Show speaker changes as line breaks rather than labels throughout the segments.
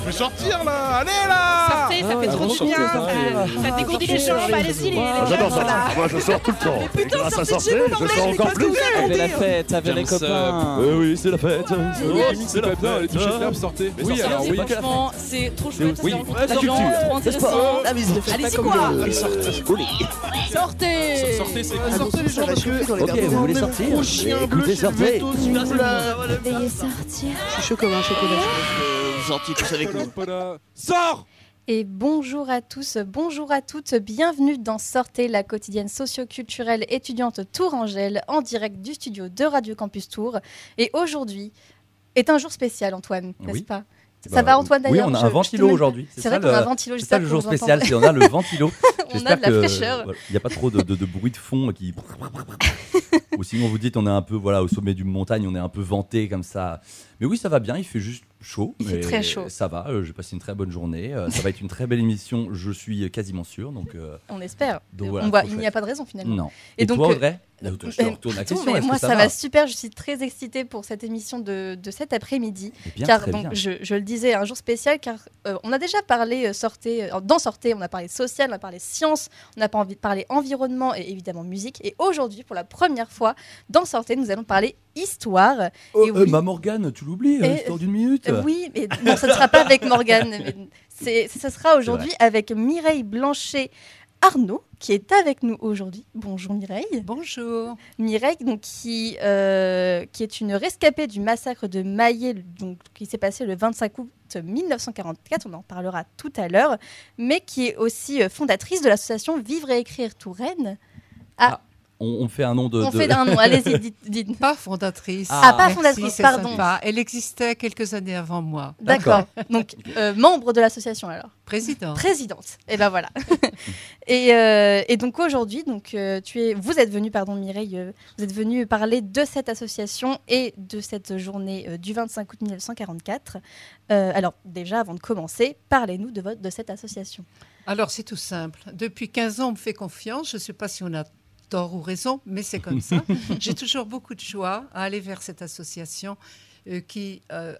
Je vais sortir là Allez là
Sortez, ça fait trop du bien. Ça, dégourdit les jambes. Allez-y, les,
Ah, J'adore ça. Moi je sors tout le temps. Et grâce à sortir, je sors encore plus.
Avec la fête, avec les copains.
Euh, oui, c'est la fête.
C'est la bien, les toucher de sortez. Oui, alors oui.
Franchement, c'est trop chouette. Rencontrer
La
des gens,
culture,
trop intéressant.
Allez-y
quoi
Sortez,
Sortez
c'est
Sortez les gens parce que
Ok, vous voulez sortir Écoutez,
je
sortez.
Veuillez sortir.
Je suis chaud comme un chocolat.
Gentil tous avec nous.
Sors
Et bonjour à tous, bonjour à toutes, bienvenue dans Sortez, la quotidienne socio-culturelle étudiante Tourangelle, en direct du studio de Radio Campus Tour. Et aujourd'hui est un jour spécial, Antoine, n'est-ce
Oui.
pas? Ça
Bah,
va, Antoine,
Oui,
d'ailleurs
on a
Je-
un
je
ventilo aujourd'hui.
C'est vrai qu'on a un ventilo,
C'est ça le jour spécial, c'est on a le ventilo.
On a
J'espère
de la
que
fraîcheur.
voilà, il n'y a pas trop de, de- de bruit de fond qui. Ou sinon vous dites on est un peu voilà au sommet d'une montagne, on est un peu vanté comme ça. Mais oui, ça va bien. Il fait juste chaud.
Il fait très chaud.
Ça va. euh, J'ai passé une très bonne journée. euh, ça va être une très belle émission. Je suis quasiment sûr. Donc euh,
On espère.
Donc
On voit- il n'y a pas de raison finalement.
non.
Et
Et,
donc,
toi Audrey? Là, je te
Euh,
retourne la question.
mais moi ça, va super, je suis très excitée pour cette émission de, de cet après-midi. Car donc je, je le disais, un jour spécial car euh, on a déjà parlé euh, sortez, euh, dans sortez, on a parlé social, on a parlé science, on a pas envie de parler environnement et évidemment musique. Et aujourd'hui, pour la première fois, dans sortez, nous allons parler histoire.
Oh,
et
euh,
oui.
ma Morgane, tu l'oublies,
Et-
euh, histoire d'une minute.
Oui, mais non, ce ne sera pas avec Morgane. mais Ce sera aujourd'hui avec Mireille Blanchet. Arnaud, qui est avec nous aujourd'hui. Bonjour Mireille.
Bonjour.
Mireille, donc, qui, euh, qui est une rescapée du massacre de Maillet, donc, qui s'est passé le 25 août 1944, on en parlera tout à l'heure, mais qui est aussi euh, fondatrice de l'association Vivre et Écrire Touraine.
On, on fait un nom de.
On
de-
fait un nom, allez-y, dites. dites.
Pas fondatrice.
Ah,
pas
Merci,
fondatrice,
c'est
pardon.
sympa. Elle existait quelques années avant moi.
D'accord, donc euh, membre de l'association alors.
Président.
Présidente. Et ben voilà. et, euh, et donc aujourd'hui, donc euh, tu es, vous êtes venu, pardon Mireille, vous êtes venu parler de cette association et de cette journée euh, du 25 août 1944. Euh, alors déjà, avant de commencer, parlez-nous de votre de cette association.
Alors, c'est tout simple. Depuis 15 ans, on me fait confiance. Je ne sais pas si on a tort ou raison, mais c'est comme ça. J'ai toujours beaucoup de joie à aller vers cette association euh, qui euh,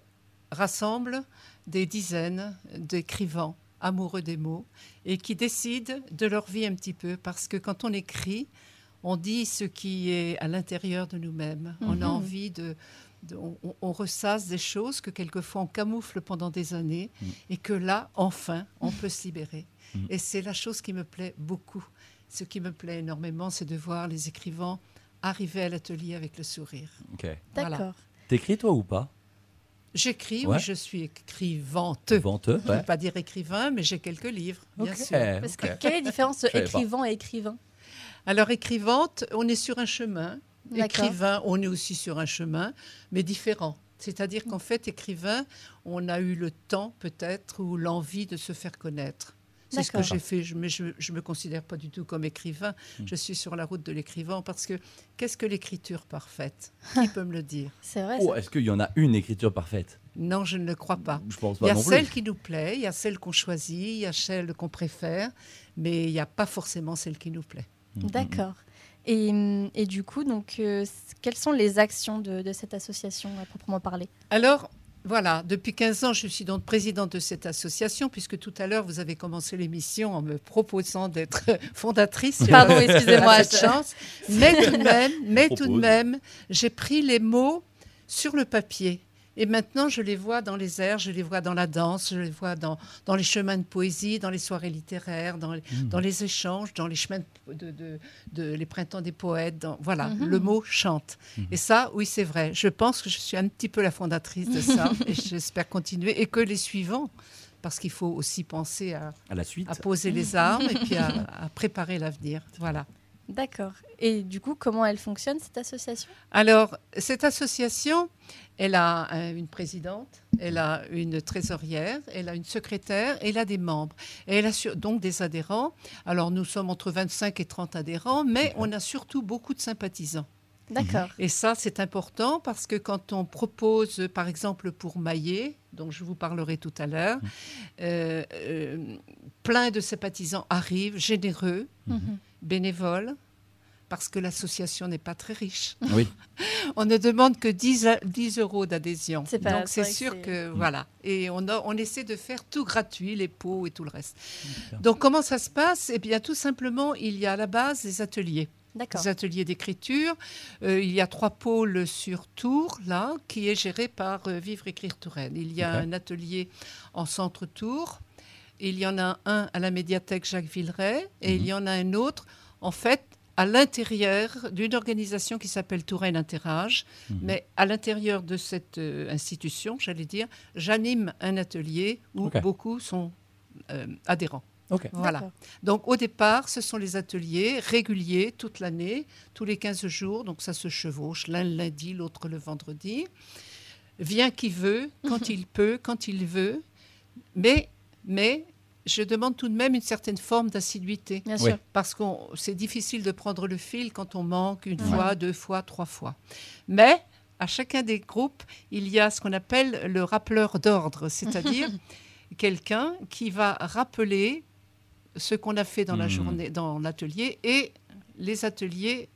rassemble des dizaines d'écrivains amoureux des mots et qui décident de leur vie un petit peu parce que quand on écrit, on dit ce qui est à l'intérieur de nous-mêmes. On a
Mhm.
envie de, de- on, ressasse des choses que quelquefois on camoufle pendant des années
Mhm.
et que là, enfin, on peut se libérer.
Mhm.
Et c'est la chose qui me plaît beaucoup. Ce qui me plaît énormément, c'est de voir les écrivains arriver à l'atelier avec le sourire.
Ok.
D'accord.
Voilà.
T'écris toi ou pas?
J'écris,
Ouais.
oui, je suis écrivante.
Venteux.
Je ne
Ouais.
peux pas dire écrivain, mais j'ai quelques livres, bien sûr.
Parce que quelle est la différence
pas.
écrivain et écrivain?
Alors, écrivante, on est sur un chemin. Écrivain, on est aussi sur un chemin, mais différent. C'est-à-dire qu'en fait, écrivain, on a eu le temps peut-être ou l'envie de se faire connaître. C'est ce que j'ai fait, je- mais je ne me considère pas du tout comme écrivain.
Hmm.
Je suis sur la route de l'écrivain parce que qu'est-ce que l'écriture parfaite? Qui peut me le dire?
C'est vrai.
Oh, est-ce qu'il y en a une écriture parfaite?
Non, je ne le crois pas.
Je pense
Il y a
non plus.
celle qui nous plaît, il y a celle qu'on choisit, il y a celle qu'on préfère, mais il n'y a pas forcément celle qui nous plaît.
Mm, mm, mm.
D'accord. Et, et du coup, donc, euh, quelles sont les actions de, de cette association à proprement parler?
Alors, voilà, depuis 15 ans, je suis donc présidente de cette association, puisque tout à l'heure, vous avez commencé l'émission en me proposant d'être fondatrice.
Pardon, excusez-moi.
cette chance. Mais tout de même, mais tout de
Propose.
même, j'ai pris les mots sur le papier. Et maintenant, je les vois dans les airs, je les vois dans la danse, je les vois dans, dans les chemins de poésie, dans les soirées littéraires, dans les,
Mm.
dans les échanges, dans les chemins de, de- de- les printemps des poètes. dans- voilà,
Mhm.
le mot chante.
Mhm.
Et ça, oui, c'est vrai. Je pense que je suis un petit peu la fondatrice de ça et j'espère continuer et que les suivants, parce qu'il faut aussi penser à,
À la suite.
à poser les armes et puis à, à préparer l'avenir. Voilà.
D'accord. Et du coup, comment elle fonctionne, cette association?
Alors, cette association, elle a euh, une présidente, elle a une trésorière, elle a une secrétaire, elle a des membres. Et elle a donc des adhérents. Alors, nous sommes entre 25 et 30 adhérents, mais on a surtout beaucoup de sympathisants.
D'accord.
Et ça, c'est important parce que quand on propose, par exemple, pour Maillet, dont je vous parlerai tout à l'heure, euh, euh, plein de sympathisants arrivent, généreux,
Mhm.
bénévoles, parce que l'association n'est pas très riche.
Oui.
On ne demande que 10, a- 10 euros d'adhésion.
C'est pas-
Donc
c'est
sûr que voilà. Et on, a- on essaie de faire tout gratuit, les pots et tout le reste. Donc comment ça se passe? Eh bien tout simplement, il y a à la base des ateliers
D'accord.
des ateliers d'écriture. Euh, il y a trois pôles sur Tours, là, qui est géré par euh, Vivre Écrire Touraine. Il y a un atelier en centre Tours. Il y en a un à la médiathèque Jacques Villeray. Et il
Mhm.
y en a un autre, en fait, à l'intérieur d'une organisation qui s'appelle Touraine Interage.
Mhm.
Mais à l'intérieur de cette euh, institution, j'allais dire, j'anime un atelier où beaucoup sont euh, adhérents. Voilà. Donc au départ, ce sont les ateliers réguliers toute l'année, tous les 15 jours. Donc ça se chevauche, l'un le lundi, l'autre le vendredi. Vient qui veut, quand il peut, quand il veut. Mais, mais je demande tout de même une certaine forme d'assiduité.
Sûr.
Parce que c'est difficile de prendre le fil quand on manque une
Ouais.
fois, deux fois, trois fois. Mais à chacun des groupes, il y a ce qu'on appelle le rappeleur d'ordre, c'est-à-dire quelqu'un qui va rappeler ce qu'on a fait dans la
Mhm.
journée, dans l'atelier et les ateliers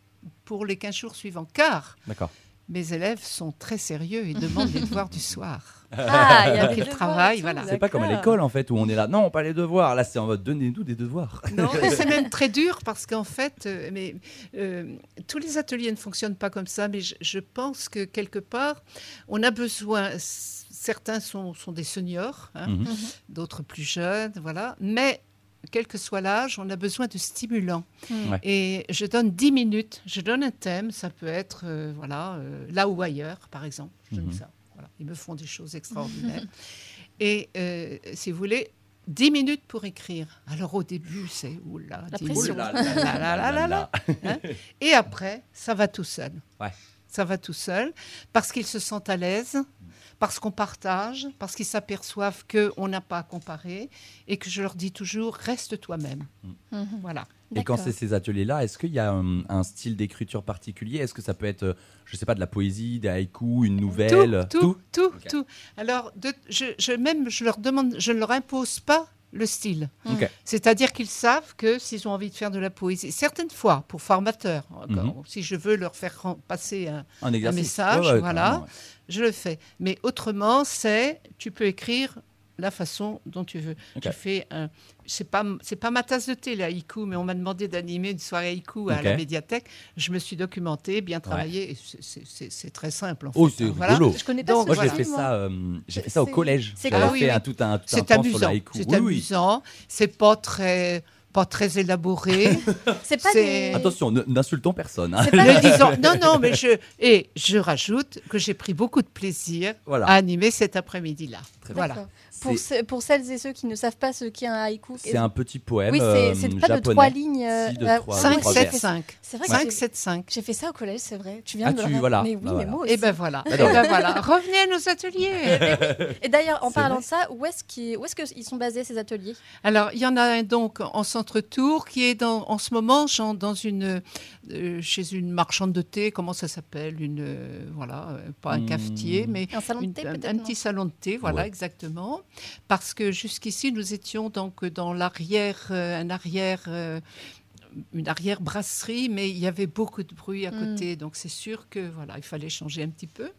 pour les 15 jours suivants. Car
D'accord.
Mes élèves sont très sérieux et demandent les devoirs du soir.
Ah, il y a et tout,
voilà.
C'est pas comme à l'école en fait où on est là. Non, pas les devoirs. Là, c'est en mode donnez-nous des devoirs.
Non, mais c'est même très dur parce qu'en fait, euh, mais, euh, tous les ateliers ne fonctionnent pas comme ça, mais je, je pense que quelque part, on a besoin. Certains sont, sont des seniors, hein,
Mhm.
d'autres plus jeunes, voilà. Mais quel que soit l'âge, on a besoin de stimulants.
Mm.
Ouais.
Et je donne 10 minutes, je donne un thème, ça peut être euh, voilà, euh, là ou ailleurs, par exemple. Je donne
Mhm.
ça. Voilà. Ils me font des choses extraordinaires. Et euh, si vous voulez, 10 minutes pour écrire. Alors au début, c'est oula,
La
10
pression.
Hein Et après, ça va tout seul.
Ouais.
Ça va tout seul parce qu'ils se sentent à l'aise, parce qu'on partage, parce qu'ils s'aperçoivent qu'on n'a pas à comparer et que je leur dis toujours reste toi-même.
Mhm.
Voilà.
Et quand c'est ces ateliers-là, est-ce qu'il y a un, un style d'écriture particulier? Est-ce que ça peut être, euh, je sais pas, de la poésie, des haïkus, une nouvelle?
Tout, tout, tout, tout. Alors, de- je, je- même, je leur demande, je ne leur impose pas le style.
Ok.
C'est-à-dire qu'ils savent que s'ils ont envie de faire de la poésie, certaines fois, pour formateurs, encore, si je veux leur faire passer un, message,
Ouais, ouais,
voilà.
ouais.
je le fais. Mais autrement, c'est, tu peux écrire la façon dont tu veux. Je fais un, c'est pas, c'est pas ma tasse de thé, le haïku, mais on m'a demandé d'animer une soirée haïku à la médiathèque. Je me suis documentée, bien travaillé, et c'est- très simple. En
Oh,
fait,
c'est
hein, voilà.
rigolo.
Je connais pas
Donc,
ce
Moi,
voilà.
j'ai fait ça, euh, j'ai fait ça au collège.
c'est
Ah oui,
fait
oui.
un, tout un, tout un
C'est
temps sur le
amusant.
haïku.
C'est
Oui, oui.
amusant. C'est pas très, pas très élaboré.
C'est pas
C'est-
des...
Attention, n'insultons personne. hein.
Pas
disons, non, non, mais je et je rajoute que j'ai pris beaucoup de plaisir
Voilà.
à animer cet après-midi-là.
Très
Voilà.
Pour, ce- pour celles et ceux qui ne savent pas ce qu'est un haïku,
C'est un petit poème
oui,
euh,
c'est c'est pas de
japonais.
trois lignes. euh,
Si, de
euh,
trois-
ouais,
5,
trois
j'ai
7,
fait-
5.
C'est vrai que
5,
j'ai-
7, 5.
j'ai fait ça au collège, c'est vrai. Tu viens
Ah,
de
tu- voilà.
Mais oui,
Bah
mais
voilà.
moi aussi.
Et ben voilà. Et
D'accord.
ben voilà. Revenez à nos ateliers.
Et d'ailleurs, en parlant de ça, où est-ce qu'ils où est-ce qu'ils sont basés ces ateliers?
Alors, il y en a un donc en centre-tour qui est dans, en ce moment genre, dans une, euh, chez une marchande de thé. Comment ça s'appelle Une euh, voilà, euh, pas un
Hmm.
cafetier, mais
Un salon de thé
un,
peut-être
un
non
petit salon de thé, voilà
Ouais.
exactement. Parce que jusqu'ici, nous étions donc dans l'arrière, euh, un arrière. Une arrière brasserie, mais il y avait beaucoup de bruit à
Mm.
côté, donc c'est sûr que voilà, il fallait changer un petit peu.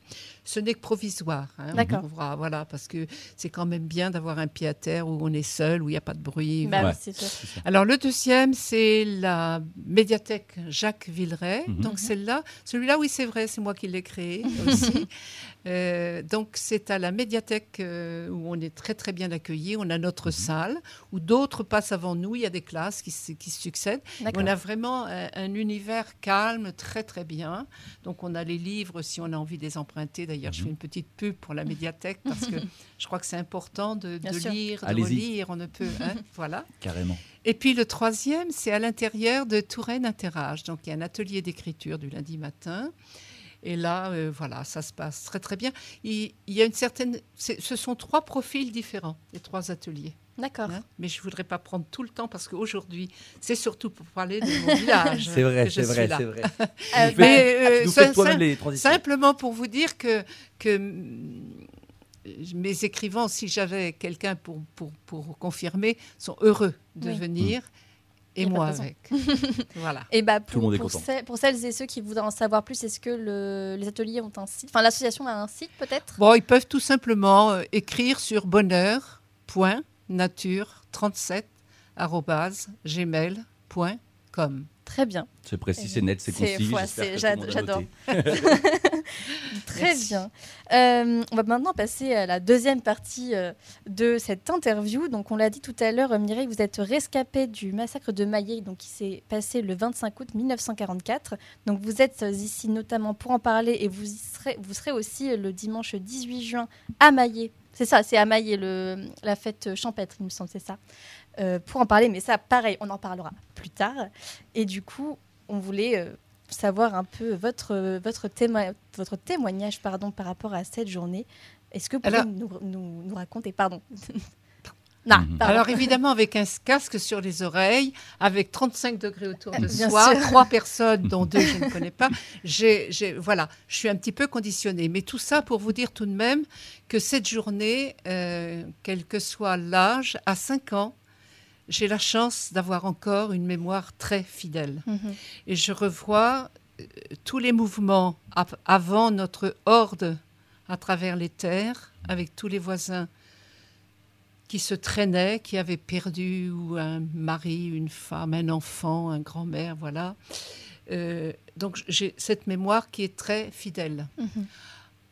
Ce n'est que provisoire, hein, on
D'accord.
trouvera, voilà, parce que c'est quand même bien d'avoir un pied à terre où on est seul, où il n'y a pas de bruit.
Bah
Ouais.
oui, c'est sûr.
Alors le deuxième, c'est la médiathèque Jacques Villeray.
Mhm.
Donc celle-là, celui-là, oui, c'est vrai, c'est moi qui l'ai créé aussi. Euh, donc c'est à la médiathèque euh, où on est très très bien accueillis. On a notre salle où d'autres passent avant nous. Il y a des classes qui, se- qui succèdent. On a vraiment un, un univers calme, très très bien. Donc on a les livres si on a envie de les emprunter. D'ailleurs, je fais une petite pub pour la médiathèque parce que je crois que c'est important de, de lire, de relire. On ne peut, hein, voilà.
Carrément.
Et puis le troisième, c'est à l'intérieur de Touraine Interage. Donc il y a un atelier d'écriture du lundi matin. Et là, euh, voilà, ça se passe très très bien. Il, il y a une certaine, ce sont trois profils différents, les trois ateliers.
D'accord.
hein. Mais je voudrais pas prendre tout le temps parce qu'aujourd'hui, c'est surtout pour parler de mon village.
C'est vrai, c'est vrai, c'est vrai.
Euh, bah,
Mais euh, ça-
les transitions.
Simplement pour vous dire que, que mm, mes écrivains, si j'avais quelqu'un pour, pour, pour confirmer, sont heureux de
Oui.
venir Et moi avec. voilà.
Et bah,
Tout le
pour,
monde est
pour
content.
celles, pour celles et ceux qui voudraient en savoir plus, est-ce que le- les ateliers ont un site? Enfin, l'association a un site peut-être?
Bon, ils peuvent tout simplement euh, écrire sur bonheur.nature37@gmail.com.
Très bien,
C'est précis, c'est net, c'est concis.
ouais, j'adore. très
Merci.
bien. Euh, on va maintenant passer à la deuxième partie euh, de cette interview. Donc, on l'a dit tout à l'heure, Mireille, vous êtes rescapée du massacre de Maillet, donc qui s'est passé le 25 août 1944. Donc, vous êtes euh, ici notamment pour en parler et vous y serez, vous serez aussi le dimanche 18 juin à Maillet. C'est ça, c'est à Maillet, le, la fête champêtre, il me semble, c'est ça. Euh, pour en parler, mais ça, pareil, on en parlera plus tard. Et du coup, on voulait savoir un peu votre, votre, témo- votre témoignage pardon, par rapport à cette journée. Est-ce que vous pouvez
Alors-
nous, nous- nous raconter Pardon. non,
Mhm.
Alors évidemment avec un casque sur les oreilles, avec 35 degrés autour de
Bien
soi,
sûr.
trois personnes dont deux je ne connais pas. J'ai, j'ai- voilà, je suis un petit peu conditionnée. Mais tout ça pour vous dire tout de même que cette journée, euh, quel que soit l'âge, à 5 ans, j'ai la chance d'avoir encore une mémoire très fidèle.
Mhm.
Et je revois euh, tous les mouvements av- avant notre horde à travers les terres, avec tous les voisins qui se traînaient, qui avaient perdu ou un mari, une femme, un enfant, un grand-mère, voilà. Euh, donc j'ai cette mémoire qui est très fidèle.
Mhm.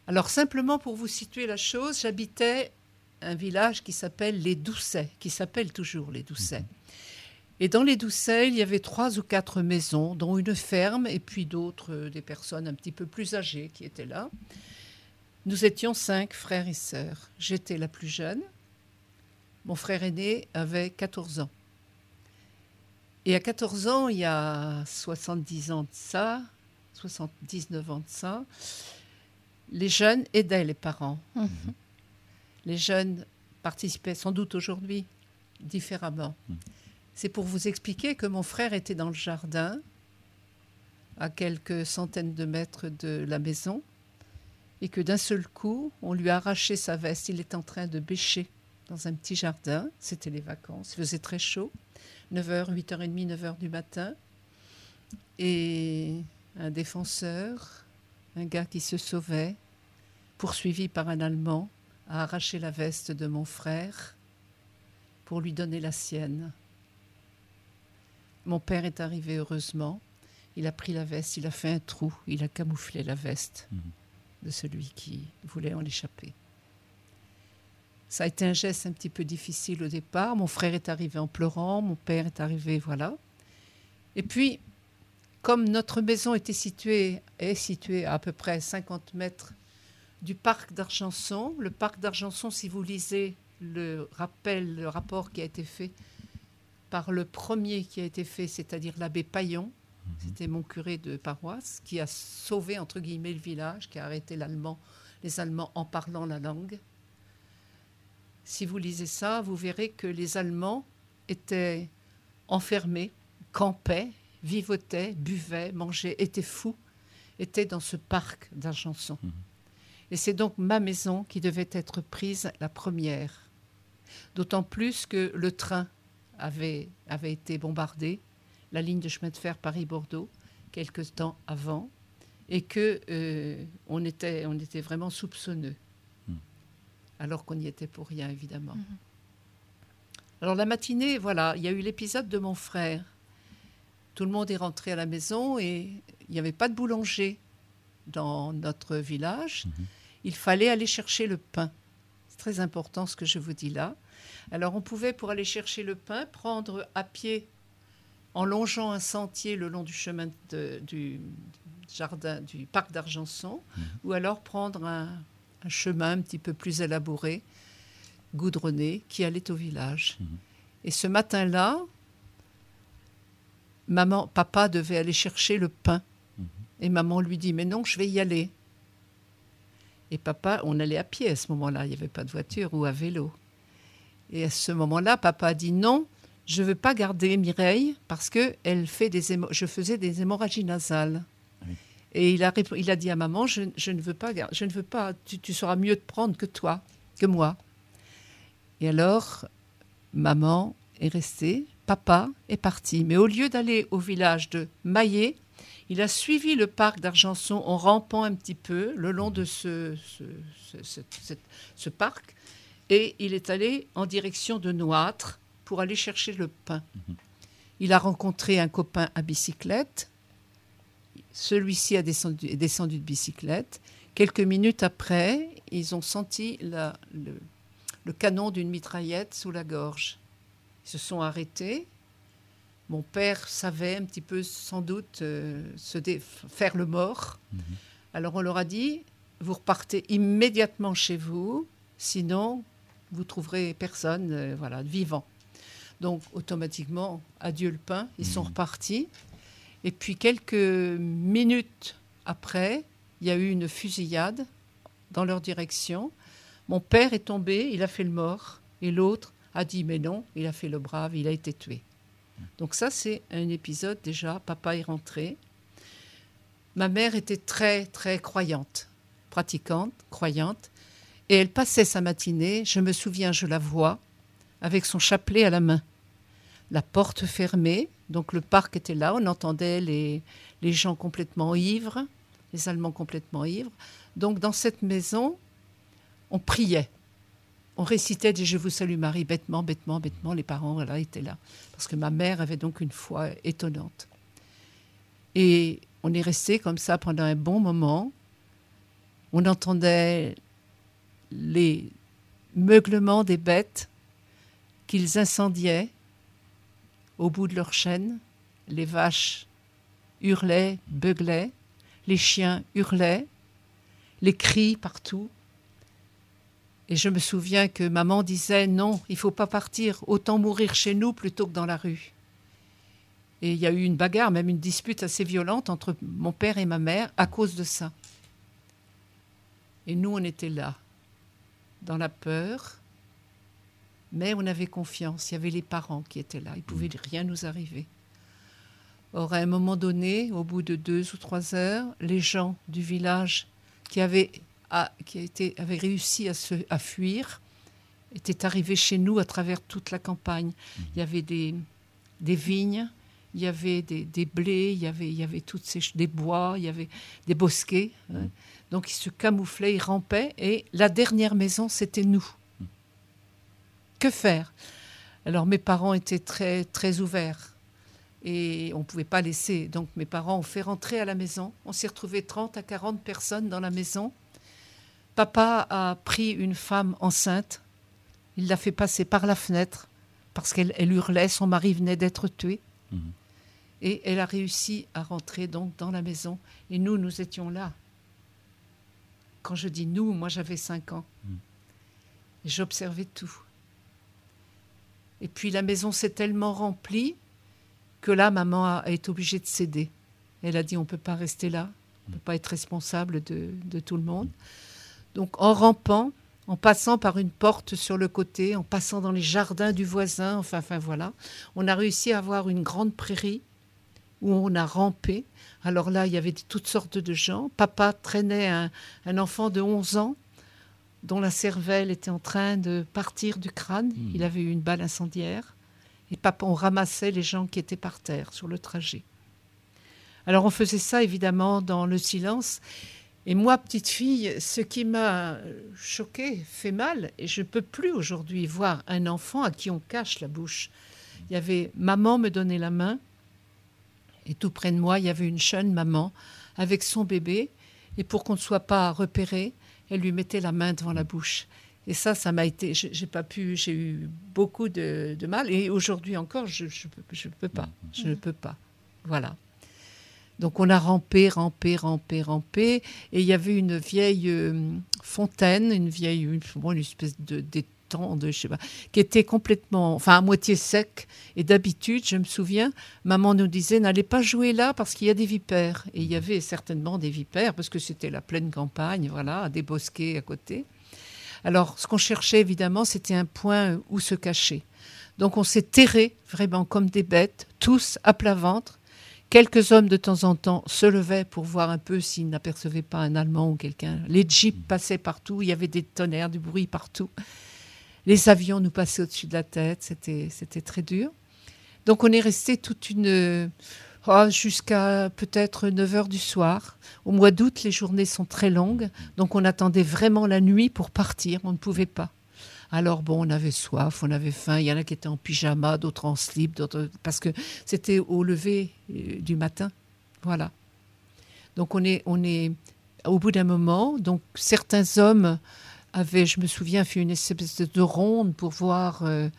Alors simplement pour vous situer la chose, j'habitais un village qui s'appelle les Doucets, qui s'appelle toujours les Doucets. Et dans les Doucets, il y avait trois ou quatre maisons, dont une ferme, et puis d'autres, euh, des personnes un petit peu plus âgées qui étaient là. Nous étions cinq frères et sœurs. J'étais la plus jeune. Mon frère aîné avait 14 ans. Et à 14 ans, il y a 70 ans de ça, 79 ans de ça, les jeunes aidaient les parents.
Mhm.
Les jeunes participaient sans doute aujourd'hui différemment.
Mhm.
C'est pour vous expliquer que mon frère était dans le jardin, à quelques centaines de mètres de la maison, et que d'un seul coup, on lui a arraché sa veste. Il était en train de bêcher dans un petit jardin. C'était les vacances. Il faisait très chaud. 9h, 8h30, 9h du matin. Et un défenseur, un gars qui se sauvait, poursuivi par un Allemand, a arraché la veste de mon frère pour lui donner la sienne. Mon père est arrivé heureusement. Il a pris la veste, il a fait un trou, il a camouflé la veste
Mhm.
de celui qui voulait en échapper. Ça a été un geste un petit peu difficile au départ. Mon frère est arrivé en pleurant, mon père est arrivé, voilà. Et puis, comme notre maison était située, est située à à peu près 50 mètres du parc d'Argenson, le parc d'Argenson, si vous lisez le rappel, le rapport qui a été fait par le premier qui a été fait, c'est-à-dire l'abbé Paillon, c'était mon curé de paroisse, qui a sauvé, entre guillemets, le village, qui a arrêté l'allemand, les Allemands en parlant la langue. Si vous lisez ça, vous verrez que les Allemands étaient enfermés, campaient, vivotaient, buvaient, mangeaient, étaient fous, étaient dans ce parc d'Argenson.
Mhm.
Et c'est donc ma maison qui devait être prise la première. D'autant plus que le train avait, avait été bombardé, la ligne de chemin de fer Paris-Bordeaux, quelque temps avant, et que euh, on, était, on était vraiment soupçonneux,
Hmm.
alors qu'on n'y était pour rien, évidemment.
Mhm.
Alors la matinée, voilà, il y a eu l'épisode de mon frère. Tout le monde est rentré à la maison et il n'y avait pas de boulanger dans notre village.
Mhm.
Il fallait aller chercher le pain. C'est très important ce que je vous dis là. Alors on pouvait, pour aller chercher le pain, prendre à pied, en longeant un sentier le long du chemin de- du jardin, du parc d'Argenson,
Mhm.
ou alors prendre un, un chemin un petit peu plus élaboré, goudronné, qui allait au village.
Mhm.
Et ce matin-là, maman, papa devait aller chercher le pain.
Mhm.
Et maman lui dit, mais non, je vais y aller. Et papa, on allait à pied à ce moment-là, il n'y avait pas de voiture ou à vélo. Et à ce moment-là, papa a dit, non, je ne veux pas garder Mireille parce que elle fait des je faisais des hémorragies nasales.
Oui.
Et il a, rép- il a dit à maman, je, je ne veux pas, gar- je ne veux pas, tu, tu sauras mieux te prendre que toi, que moi. Et alors, maman est restée papa est parti. Mais au lieu d'aller au village de Maillet, il a suivi le parc d'Argenson en rampant un petit peu le long de ce, ce, ce- ce- ce- ce parc. Et il est allé en direction de Noître pour aller chercher le pain. Il a rencontré un copain à bicyclette. Celui-ci a descendu, est descendu de bicyclette. Quelques minutes après, ils ont senti la- le, le canon d'une mitraillette sous la gorge. Ils se sont arrêtés. Mon père savait un petit peu, sans doute, euh, se dé- faire le mort. Alors on leur a dit, vous repartez immédiatement chez vous, sinon vous trouverez personne euh, voilà, vivant. Donc automatiquement, adieu le pain, ils sont repartis. Et puis quelques minutes après, il y a eu une fusillade dans leur direction. Mon père est tombé, il a fait le mort, et l'autre a dit mais non, il a fait le brave, il a été tué. Donc ça, c'est un épisode déjà, papa est rentré. Ma mère était très, très croyante, pratiquante, croyante, et elle passait sa matinée, je me souviens, je la vois, avec son chapelet à la main. La porte fermée, donc le parc était là, on entendait les, les gens complètement ivres, les Allemands complètement ivres. Donc dans cette maison, on priait. On récitait des Je vous salue Marie bêtement, bêtement, bêtement. Les parents étaient là. Parce que ma mère avait donc une foi étonnante. Et on est resté comme ça pendant un bon moment. On entendait les meuglements des bêtes qu'ils incendiaient au bout de leur chaîne. Les vaches hurlaient, beuglaient, les chiens hurlaient, les cris partout. Et je me souviens que maman disait non, il faut pas partir, autant mourir chez nous plutôt que dans la rue. Et il y a eu une bagarre, même une dispute assez violente entre mon père et ma mère à cause de ça. Et nous, on était là, dans la peur, mais on avait confiance. Il y avait les parents qui étaient là. Il pouvait rien nous arriver. Or, à un moment donné, au bout de deux ou trois heures, les gens du village qui avaient, a- qui avaient réussi à, se, à fuir étaient arrivés chez nous à travers toute la campagne. Il y avait des, des vignes, il y avait des, des blés, il y avait, il y avait toutes ces, des bois, il y avait des bosquets. hein. Donc ils se camouflaient, ils rampaient, et la dernière maison, c'était nous. Que faire? Alors mes parents étaient très, très ouverts et on ne pouvait pas laisser. Donc mes parents ont fait rentrer à la maison. On s'est retrouvé 30 à 40 personnes dans la maison. Papa a pris une femme enceinte. Il l'a fait passer par la fenêtre parce qu'elle elle hurlait. Son mari venait d'être tué.
Mhm.
Et elle a réussi à rentrer donc dans la maison. Et nous, nous étions là. Quand je dis nous, moi j'avais 5 ans. Et j'observais tout. Et puis la maison s'est tellement remplie que là, maman a, a été obligée de céder. Elle a dit on ne peut pas rester là, on ne peut pas être responsable de, de tout le monde. Donc en rampant, en passant par une porte sur le côté, en passant dans les jardins du voisin, enfin, enfin voilà, on a réussi à avoir une grande prairie où on a rampé. Alors là, il y avait toutes sortes de gens. Papa traînait un, un enfant de 11 ans dont la cervelle était en train de partir du crâne. Il avait eu une balle incendiaire. Et papa, on ramassait les gens qui étaient par terre sur le trajet. Alors on faisait ça évidemment dans le silence. Et moi, petite fille, ce qui m'a choquée, fait mal, et je ne peux plus aujourd'hui voir un enfant à qui on cache la bouche. Il y avait maman me donnait la main, et tout près de moi, il y avait une jeune maman avec son bébé, et pour qu'on ne soit pas repéré, elle lui mettait la main devant la bouche. Et ça, ça m'a été, j'ai pas pu, j'ai eu beaucoup de, mal, et aujourd'hui encore, je, je peux pas, je ne peux pas. Voilà. Donc on a rampé, rampé, rampé, rampé, et il y avait une vieille euh, fontaine, une vieille, une, une espèce de d'étang, de je sais pas, qui était complètement, enfin à moitié sec. Et d'habitude, je me souviens, maman nous disait n'allez pas jouer là parce qu'il y a des vipères. Et il y avait certainement des vipères parce que c'était la pleine campagne, voilà, des bosquets à côté. Alors, ce qu'on cherchait évidemment, c'était un point où se cacher. Donc, on s'est terrés vraiment comme des bêtes, tous à plat ventre. Quelques hommes de temps en temps se levaient pour voir un peu s'ils n'apercevaient pas un Allemand ou quelqu'un. Les jeeps passaient partout, il y avait des tonnerres, du bruit partout. Les avions nous passaient au-dessus de la tête, c'était très dur. Donc on est resté toute une... oh, jusqu'à peut-être 9 heures du soir. Au mois d'août, les journées sont très longues, donc on attendait vraiment la nuit pour partir, on ne pouvait pas. Alors bon, on avait soif, on avait faim, il y en a qui étaient en pyjama, d'autres en slip, d'autres parce que c'était au lever euh, du matin. Voilà. Donc on est, on est au bout d'un moment, donc certains hommes avaient, je me souviens, fait une espèce de ronde pour voir. euh,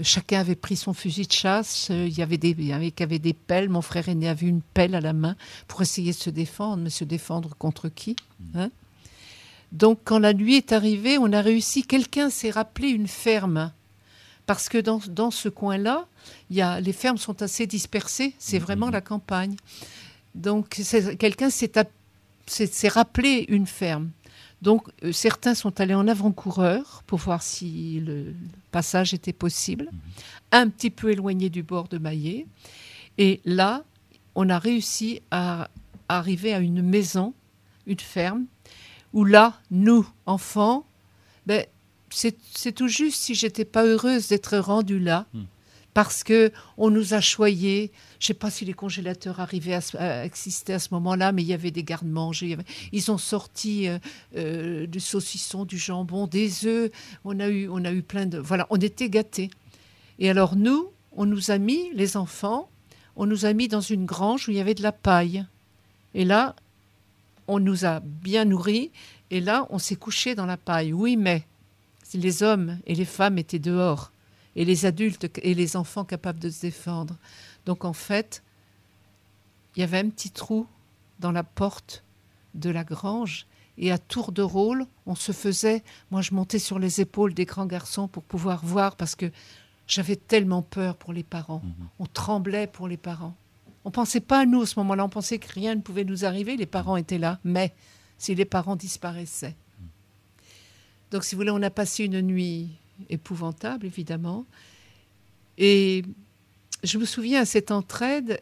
chacun avait pris son fusil de chasse. Il y avait des, il y avait qui avaient des pelles. Mon frère aîné avait une pelle à la main pour essayer de se défendre, mais se défendre contre qui hein? Donc quand la nuit est arrivée, on a réussi. Quelqu'un s'est rappelé une ferme. Parce que dans, dans ce coin-là, y a, les fermes sont assez dispersées. C'est vraiment la campagne. Donc quelqu'un s'est app- s'est s'est rappelé une ferme. Donc euh, certains sont allés en avant-coureur pour voir si le, le passage était possible, un petit peu éloigné du bord de Maillet. Et là, on a réussi à arriver à une maison, une ferme, où là, nous, enfants, ben, c'est tout juste si j'étais pas heureuse d'être rendue là, parce que on nous a choyés. Je sais pas si les congélateurs arrivaient à, exister à ce moment-là, mais il y avait des gardes-manger. Ils ont sorti euh, euh, du saucisson, du jambon, des œufs. On a eu, on a eu plein de. Voilà, on était gâtés. Et alors nous, on nous a mis les enfants, on nous a mis dans une grange où il y avait de la paille. Et là, on nous a bien nourris. Et là, on s'est couché dans la paille. Oui, mais si les hommes et les femmes étaient dehors, et les adultes et les enfants capables de se défendre. Donc en fait, il y avait un petit trou dans la porte de la grange. Et à tour de rôle, on se faisait. Moi, je montais sur les épaules des grands garçons pour pouvoir voir parce que j'avais tellement peur pour les parents. On tremblait pour les parents. On pensait pas à nous à ce moment-là. On pensait que rien ne pouvait nous arriver. Les parents étaient là. Mais si les parents disparaissaient. Donc, si vous voulez, on a passé une nuit épouvantable, évidemment. Et je me souviens à cette entraide,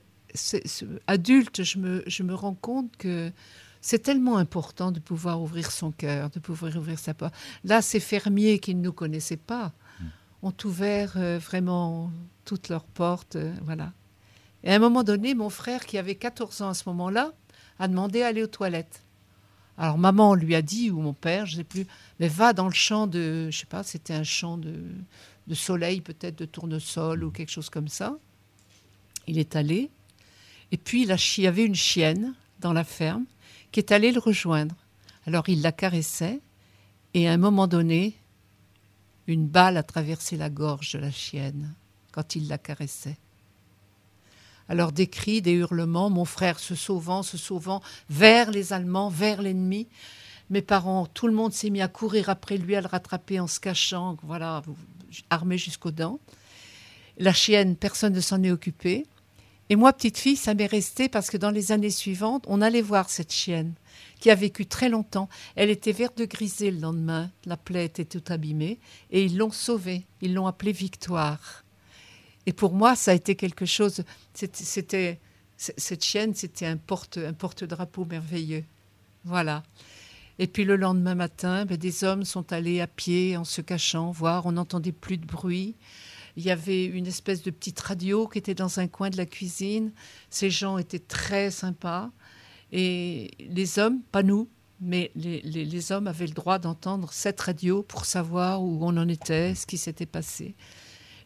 adulte, je me, je me rends compte que c'est tellement important de pouvoir ouvrir son cœur, de pouvoir ouvrir sa porte. Là, ces fermiers qui ne nous connaissaient pas ont ouvert euh, vraiment toutes leurs portes. euh, voilà. Et à un moment donné, mon frère, qui avait 14 ans à ce moment-là, a demandé à aller aux toilettes. Alors maman lui a dit, ou mon père, je ne sais plus, mais va dans le champ de, je sais pas, c'était un champ de, de soleil, peut-être de tournesol ou quelque chose comme ça. Il est allé. Et puis chi- il y avait une chienne dans la ferme qui est allée le rejoindre. Alors il la caressait et à un moment donné, une balle a traversé la gorge de la chienne quand il la caressait. Alors des cris, des hurlements, mon frère se sauvant, se sauvant vers les Allemands, vers l'ennemi. Mes parents, tout le monde s'est mis à courir après lui, à le rattraper en se cachant, voilà, armé jusqu'aux dents. La chienne, personne ne s'en est occupé. Et moi, petite fille, ça m'est resté parce que dans les années suivantes, on allait voir cette chienne qui a vécu très longtemps. Elle était verte de grisée le lendemain, la plaie était toute abîmée, et ils l'ont sauvée, ils l'ont appelée Victoire. Et pour moi, ça a été quelque chose. C'était, cette chienne, c'était un porte, un porte-drapeau merveilleux. Voilà. Et puis le lendemain matin, ben, des hommes sont allés à pied en se cachant, voir. On n'entendait plus de bruit. Il y avait une espèce de petite radio qui était dans un coin de la cuisine. Ces gens étaient très sympas. Et les hommes, pas nous, mais les, les- les hommes avaient le droit d'entendre cette radio pour savoir où on en était, ce qui s'était passé.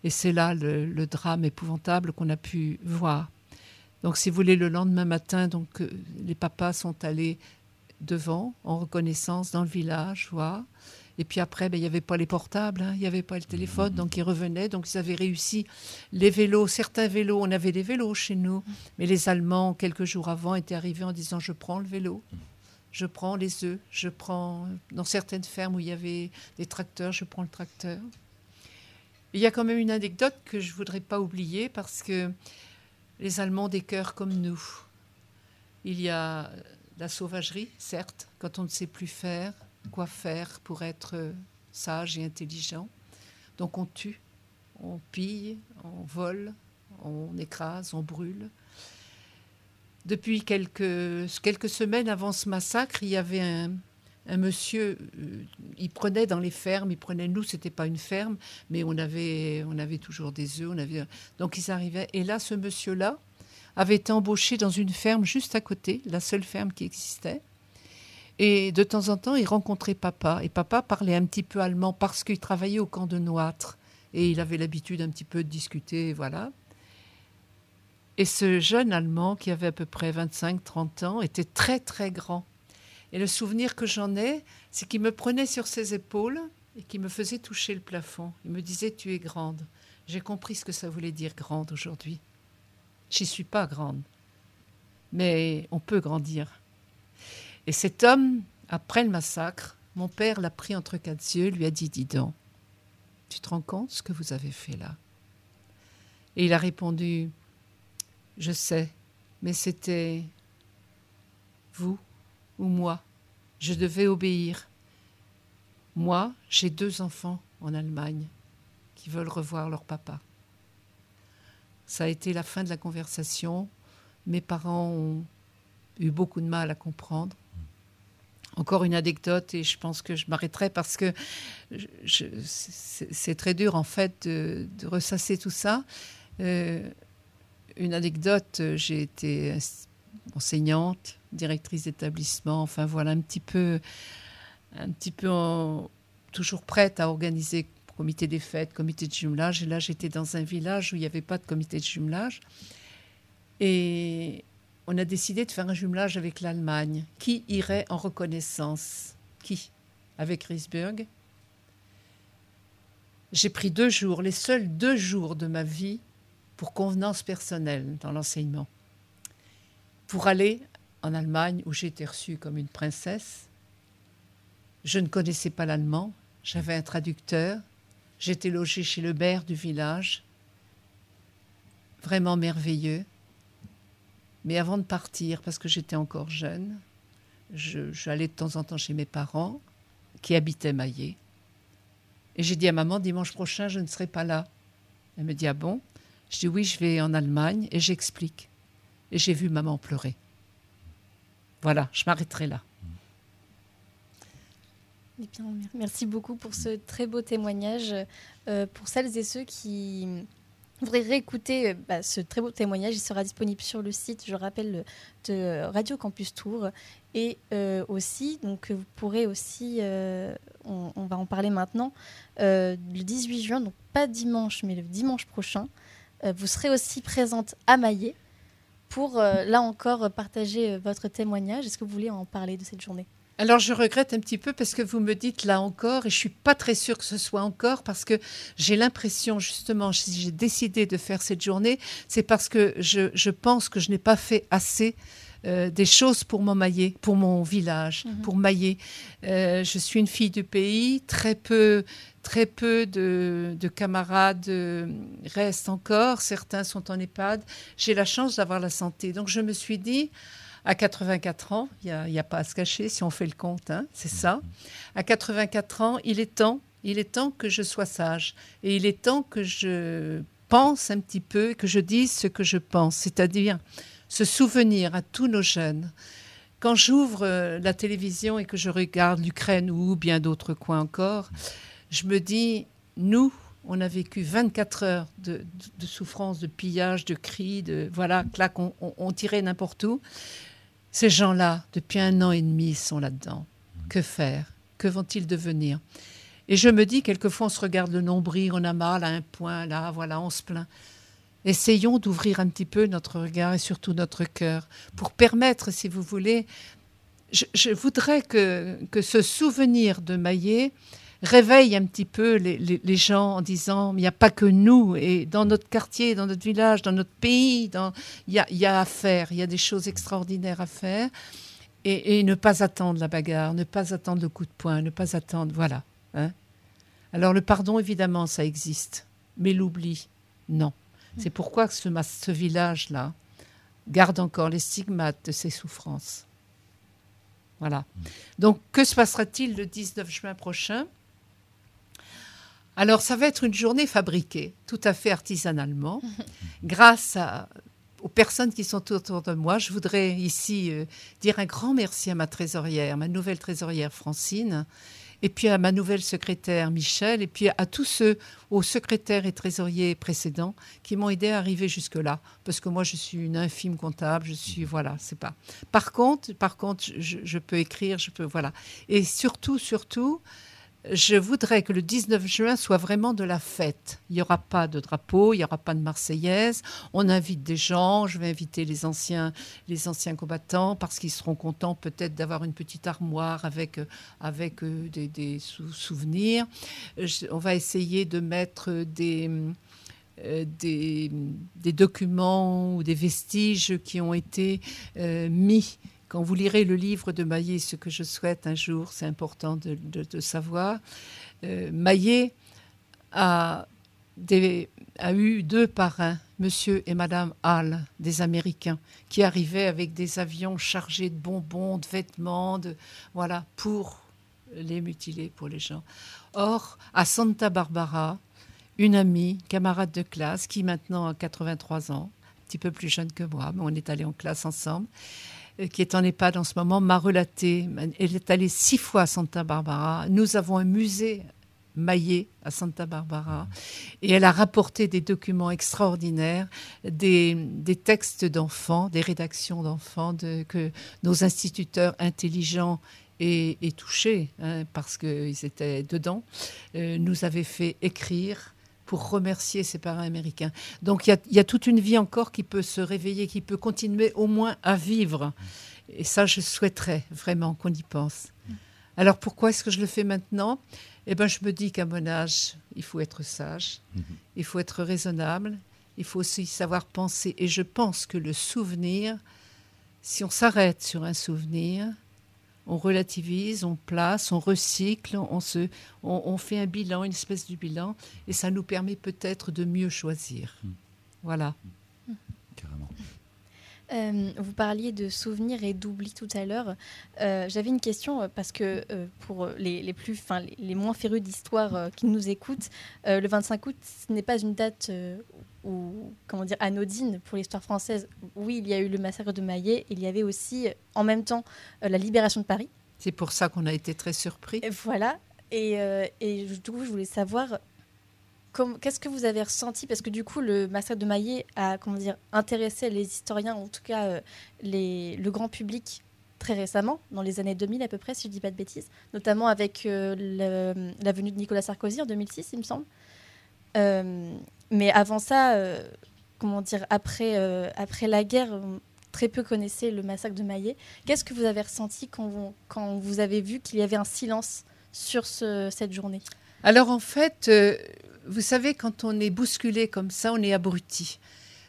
Et c'est là le, drame épouvantable qu'on a pu voir. Donc, si vous voulez, le lendemain matin, donc, euh, les papas sont allés devant, en reconnaissance, dans le village, voir. Et puis après, ben, il n'y avait pas les portables, hein, il n'y avait pas le téléphone, donc ils revenaient. Donc ils avaient réussi. Les vélos, certains vélos, on avait des vélos chez nous, mais les Allemands, quelques jours avant, étaient arrivés en disant Je prends le vélo, je prends les œufs, je prends. Dans certaines fermes où il y avait des tracteurs, je prends le tracteur. Il y a quand même une anecdote que je voudrais pas oublier parce que les Allemands des cœurs comme nous. Il y a la sauvagerie, certes, quand on ne sait plus faire, quoi faire pour être sage et intelligent. Donc on tue, on pille, on vole, on écrase, on brûle. Depuis quelques, quelques semaines avant ce massacre, il y avait un, un monsieur, euh, il prenait dans les fermes, il prenait, nous, c'était pas une ferme, mais on avait, on avait toujours des œufs, on avait, donc ils arrivaient. Et là, ce monsieur-là avait embauché dans une ferme juste à côté, la seule ferme qui existait. Et de temps en temps, il rencontrait papa. Et papa parlait un petit peu allemand parce qu'il travaillait au camp de Noître. Et il avait l'habitude un petit peu de discuter, voilà. Et ce jeune Allemand, qui avait à peu près 25-30 ans, était très très grand. Et le souvenir que j'en ai, c'est qu'il me prenait sur ses épaules et qu'il me faisait toucher le plafond. Il me disait Tu es grande. J'ai compris ce que ça voulait dire grande aujourd'hui. J'y suis pas grande, mais on peut grandir. Et cet homme, après le massacre, mon père l'a pris entre quatre yeux, lui a dit Dis donc, tu te rends compte ce que vous avez fait là? Et il a répondu Je sais, mais c'était vous ou moi. Je devais obéir. Moi, j'ai deux enfants en Allemagne qui veulent revoir leur papa. Ça a été la fin de la conversation. Mes parents ont eu beaucoup de mal à comprendre. Encore une anecdote, et je pense que je m'arrêterai parce que c'est très dur en fait de, ressasser tout ça. Euh, une anecdote, j'ai été enseignante, directrice d'établissement, enfin voilà un petit peu, un petit peu toujours prête à organiser comité des fêtes, comité de jumelage. Et là, j'étais dans un village où il n'y avait pas de comité de jumelage. Et on a décidé de faire un jumelage avec l'Allemagne. Qui irait en reconnaissance? Qui? Avec Riesburg. J'ai pris deux jours, les seuls deux jours de ma vie pour convenance personnelle dans l'enseignement. Pour aller en Allemagne où j'ai été reçue comme une princesse. Je ne connaissais pas l'allemand, j'avais un traducteur, j'étais logée chez le maire du village. Vraiment merveilleux. Mais avant de partir, parce que j'étais encore jeune, je- j'allais de temps en temps chez mes parents qui habitaient Maillé. Et j'ai dit à maman, dimanche prochain, je ne serai pas là. Elle me dit, ah bon? Je dis, oui, je vais en Allemagne et j'explique. Et j'ai vu maman pleurer. Voilà, je m'arrêterai là.
Merci beaucoup pour ce très beau témoignage. Euh, pour celles et ceux qui voudraient réécouter euh, bah, ce très beau témoignage, il sera disponible sur le site, je rappelle, de Radio Campus Tour. Et euh, aussi, donc, vous pourrez aussi, on, on va en parler maintenant, le 18 juin, donc pas dimanche, mais le dimanche prochain, vous serez aussi présente à Maillet pour, euh, là encore, partager euh, votre témoignage. Est-ce que vous voulez en parler de cette journée?
Alors je regrette un petit peu parce que vous me dites là encore, et je suis pas très sûre que ce soit encore parce que j'ai l'impression justement, si j'ai décidé de faire cette journée, c'est parce que je, je pense que je n'ai pas fait assez. euh, des choses pour mon maillet, pour mon village,
Mhm.
pour mailler. Euh, je suis une fille du pays, très peu, très peu de, de camarades euh, restent encore, certains sont en EHPAD. J'ai la chance d'avoir la santé, donc je me suis dit, à 84 ans, il n'y a, pas à se cacher si on fait le compte, hein, c'est ça. À 84 ans, il est temps, il est temps que je sois sage et il est temps que je pense un petit peu, que je dise ce que je pense, c'est-à-dire se souvenir à tous nos jeunes. Quand j'ouvre euh, la télévision et que je regarde l'Ukraine ou bien d'autres coins encore, je me dis, nous, on a vécu 24 heures de, de- de souffrance, de pillage, de cris, de voilà, clac, on, on- on tirait n'importe où. Ces gens-là, depuis un an et demi, ils sont là-dedans. Que faire? Que vont-ils devenir? Et je me dis, quelquefois, on se regarde le nombril, on a mal à un point, là, voilà, on se plaint. Essayons d'ouvrir un petit peu notre regard et surtout notre cœur pour permettre, si vous voulez, je, je voudrais que, que ce souvenir de Maillet réveille un petit peu les, gens en disant il n'y a pas que nous, et dans notre quartier, dans notre village, dans notre pays, il y a, à faire, il y a des choses extraordinaires à faire, et, ne pas attendre la bagarre, ne pas attendre le coup de poing, ne pas attendre, voilà. hein. Alors le pardon, évidemment, ça existe, mais l'oubli, non. C'est pourquoi ce, ce village-là garde encore les stigmates de ses souffrances. Voilà. Donc, que se passera-t-il le 19 juin prochain? Alors, ça va être une journée fabriquée, tout à fait artisanalement, grâce à- aux personnes qui sont autour de moi. Je voudrais ici euh, dire un grand merci à ma trésorière, ma nouvelle trésorière Francine, et puis à ma nouvelle secrétaire Michel, et puis à tous ceux, aux secrétaires et trésoriers précédents qui m'ont aidé à arriver jusque-là. Parce que moi, je suis une infime comptable, je suis, voilà, c'est pas. Par contre, par contre, je, je peux écrire, je peux, voilà. Et surtout, surtout, je voudrais que le 19 juin soit vraiment de la fête. Il n'y aura pas de drapeau, il n'y aura pas de Marseillaise. On invite des gens. Je vais inviter les anciens, les anciens combattants parce qu'ils seront contents peut-être d'avoir une petite armoire avec, euh, avec euh, des, des sou- souvenirs. On va essayer de mettre des, euh, des, des documents ou des vestiges qui ont été mis quand vous lirez le livre de Maillet, ce que je souhaite un jour, c'est important de, savoir, euh, Maillet a, eu deux parrains, Monsieur et Madame Hall, des Américains, qui arrivaient avec des avions chargés de bonbons, de vêtements, de, voilà, pour les mutiler, pour les gens. Or, à Santa Barbara, une amie, camarade de classe, qui maintenant a 83 ans, un petit peu plus jeune que moi, mais on est allés en classe ensemble, qui est en EHPAD en ce moment, m'a relaté. Elle est allée six fois à Santa Barbara. Nous avons un musée maillé à Santa Barbara et elle a rapporté des documents extraordinaires, des, textes d'enfants, des rédactions d'enfants de, que nos instituteurs intelligents et, et touchés, hein, parce qu'ils étaient dedans, euh, nous avaient fait écrire pour remercier ses parents américains. Donc il y, a, il y a toute une vie encore qui peut se réveiller, qui peut continuer au moins à vivre. Et ça, je souhaiterais vraiment qu'on y pense. Alors pourquoi est-ce que je le fais maintenant? Eh bien, je me dis qu'à mon âge, il faut être sage, il faut être raisonnable, il faut aussi savoir penser. Et je pense que le souvenir, si on s'arrête sur un souvenir, on relativise, on place, on recycle, on, se, on, on fait un bilan, une espèce de bilan, et ça nous permet peut-être de mieux choisir. Voilà.
Carrément.
Euh, vous parliez de souvenirs et d'oubli tout à l'heure. Euh, J'avais une question euh, parce que euh, pour les, les plus, enfin les, les moins férus d'histoire euh, qui nous écoutent, euh, le 25 août, ce n'est pas une date euh, ou comment dire anodine pour l'histoire française. Oui, il y a eu le massacre de Maillet. Il y avait aussi, euh, en même temps, euh, la libération de Paris.
C'est pour ça qu'on a été très surpris.
Et voilà. Et, euh, et du coup, je voulais savoir qu'est-ce que vous avez ressenti? Parce que du coup, le massacre de Maillet a comment dire intéressé les historiens, en tout cas euh, les, le grand public très récemment, dans les années 2000 à peu près, si je ne dis pas de bêtises, notamment avec euh, la venue de Nicolas Sarkozy en 2006, il me semble. Mais avant ça, euh, comment dire, après, euh, après la guerre, très peu connaissaient le massacre de Maillet. Qu'est-ce que vous avez ressenti quand vous, quand vous avez vu qu'il y avait un silence sur ce- cette journée?
Alors en fait, euh, vous savez, quand on est bousculé comme ça, on est abruti.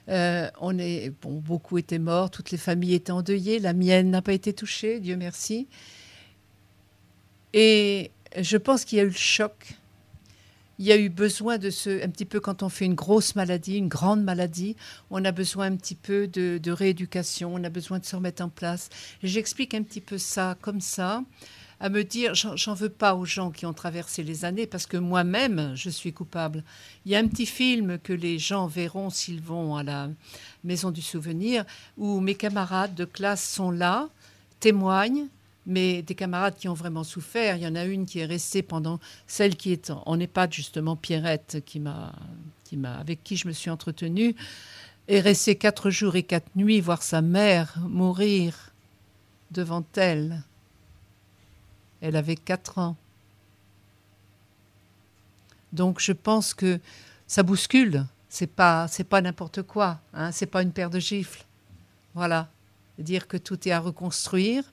On est, bon, beaucoup étaient morts, toutes les familles étaient endeuillées, la mienne n'a pas été touchée, Dieu merci. Et je pense qu'il y a eu le choc. Il y a eu besoin de ce, un petit peu quand on fait une grosse maladie, une grande maladie, on a besoin un petit peu de, rééducation, on a besoin de se remettre en place. J'explique un petit peu ça comme ça à me dire, j'en veux pas aux gens qui ont traversé les années, parce que moi-même, je suis coupable. Il y a un petit film que les gens verront s'ils vont à la Maison du Souvenir, où mes camarades de classe sont là, témoignent, mais des camarades qui ont vraiment souffert. Il y en a une qui est restée pendant, celle qui est en, EHPAD, justement, Pierrette, qui m'a, qui m'a, avec qui je me suis entretenue, est restée quatre jours et quatre nuits voir sa mère mourir devant elle. Elle avait 4 ans. Donc je pense que ça bouscule. C'est pas c'est pas n'importe quoi. Hein. C'est pas une paire de gifles. Voilà. Dire que tout est à reconstruire.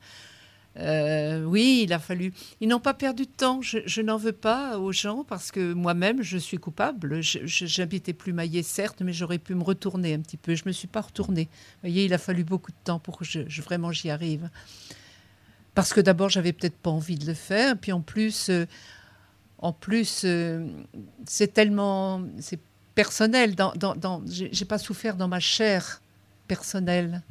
Euh, oui, il a fallu. Ils n'ont pas perdu de temps. Je, n'en veux pas aux gens parce que moi-même, je suis coupable. J'habitais plus Maillet, certes, mais j'aurais pu me retourner un petit peu. Je me suis pas retournée. Vous voyez, il a fallu beaucoup de temps pour que je, vraiment j'y arrive. Parce que d'abord, j'avais peut-être pas envie de le faire. Puis en plus, euh, en plus, euh, c'est tellement, c'est personnel. Dans, dans, j'ai pas souffert dans ma chair personnelle.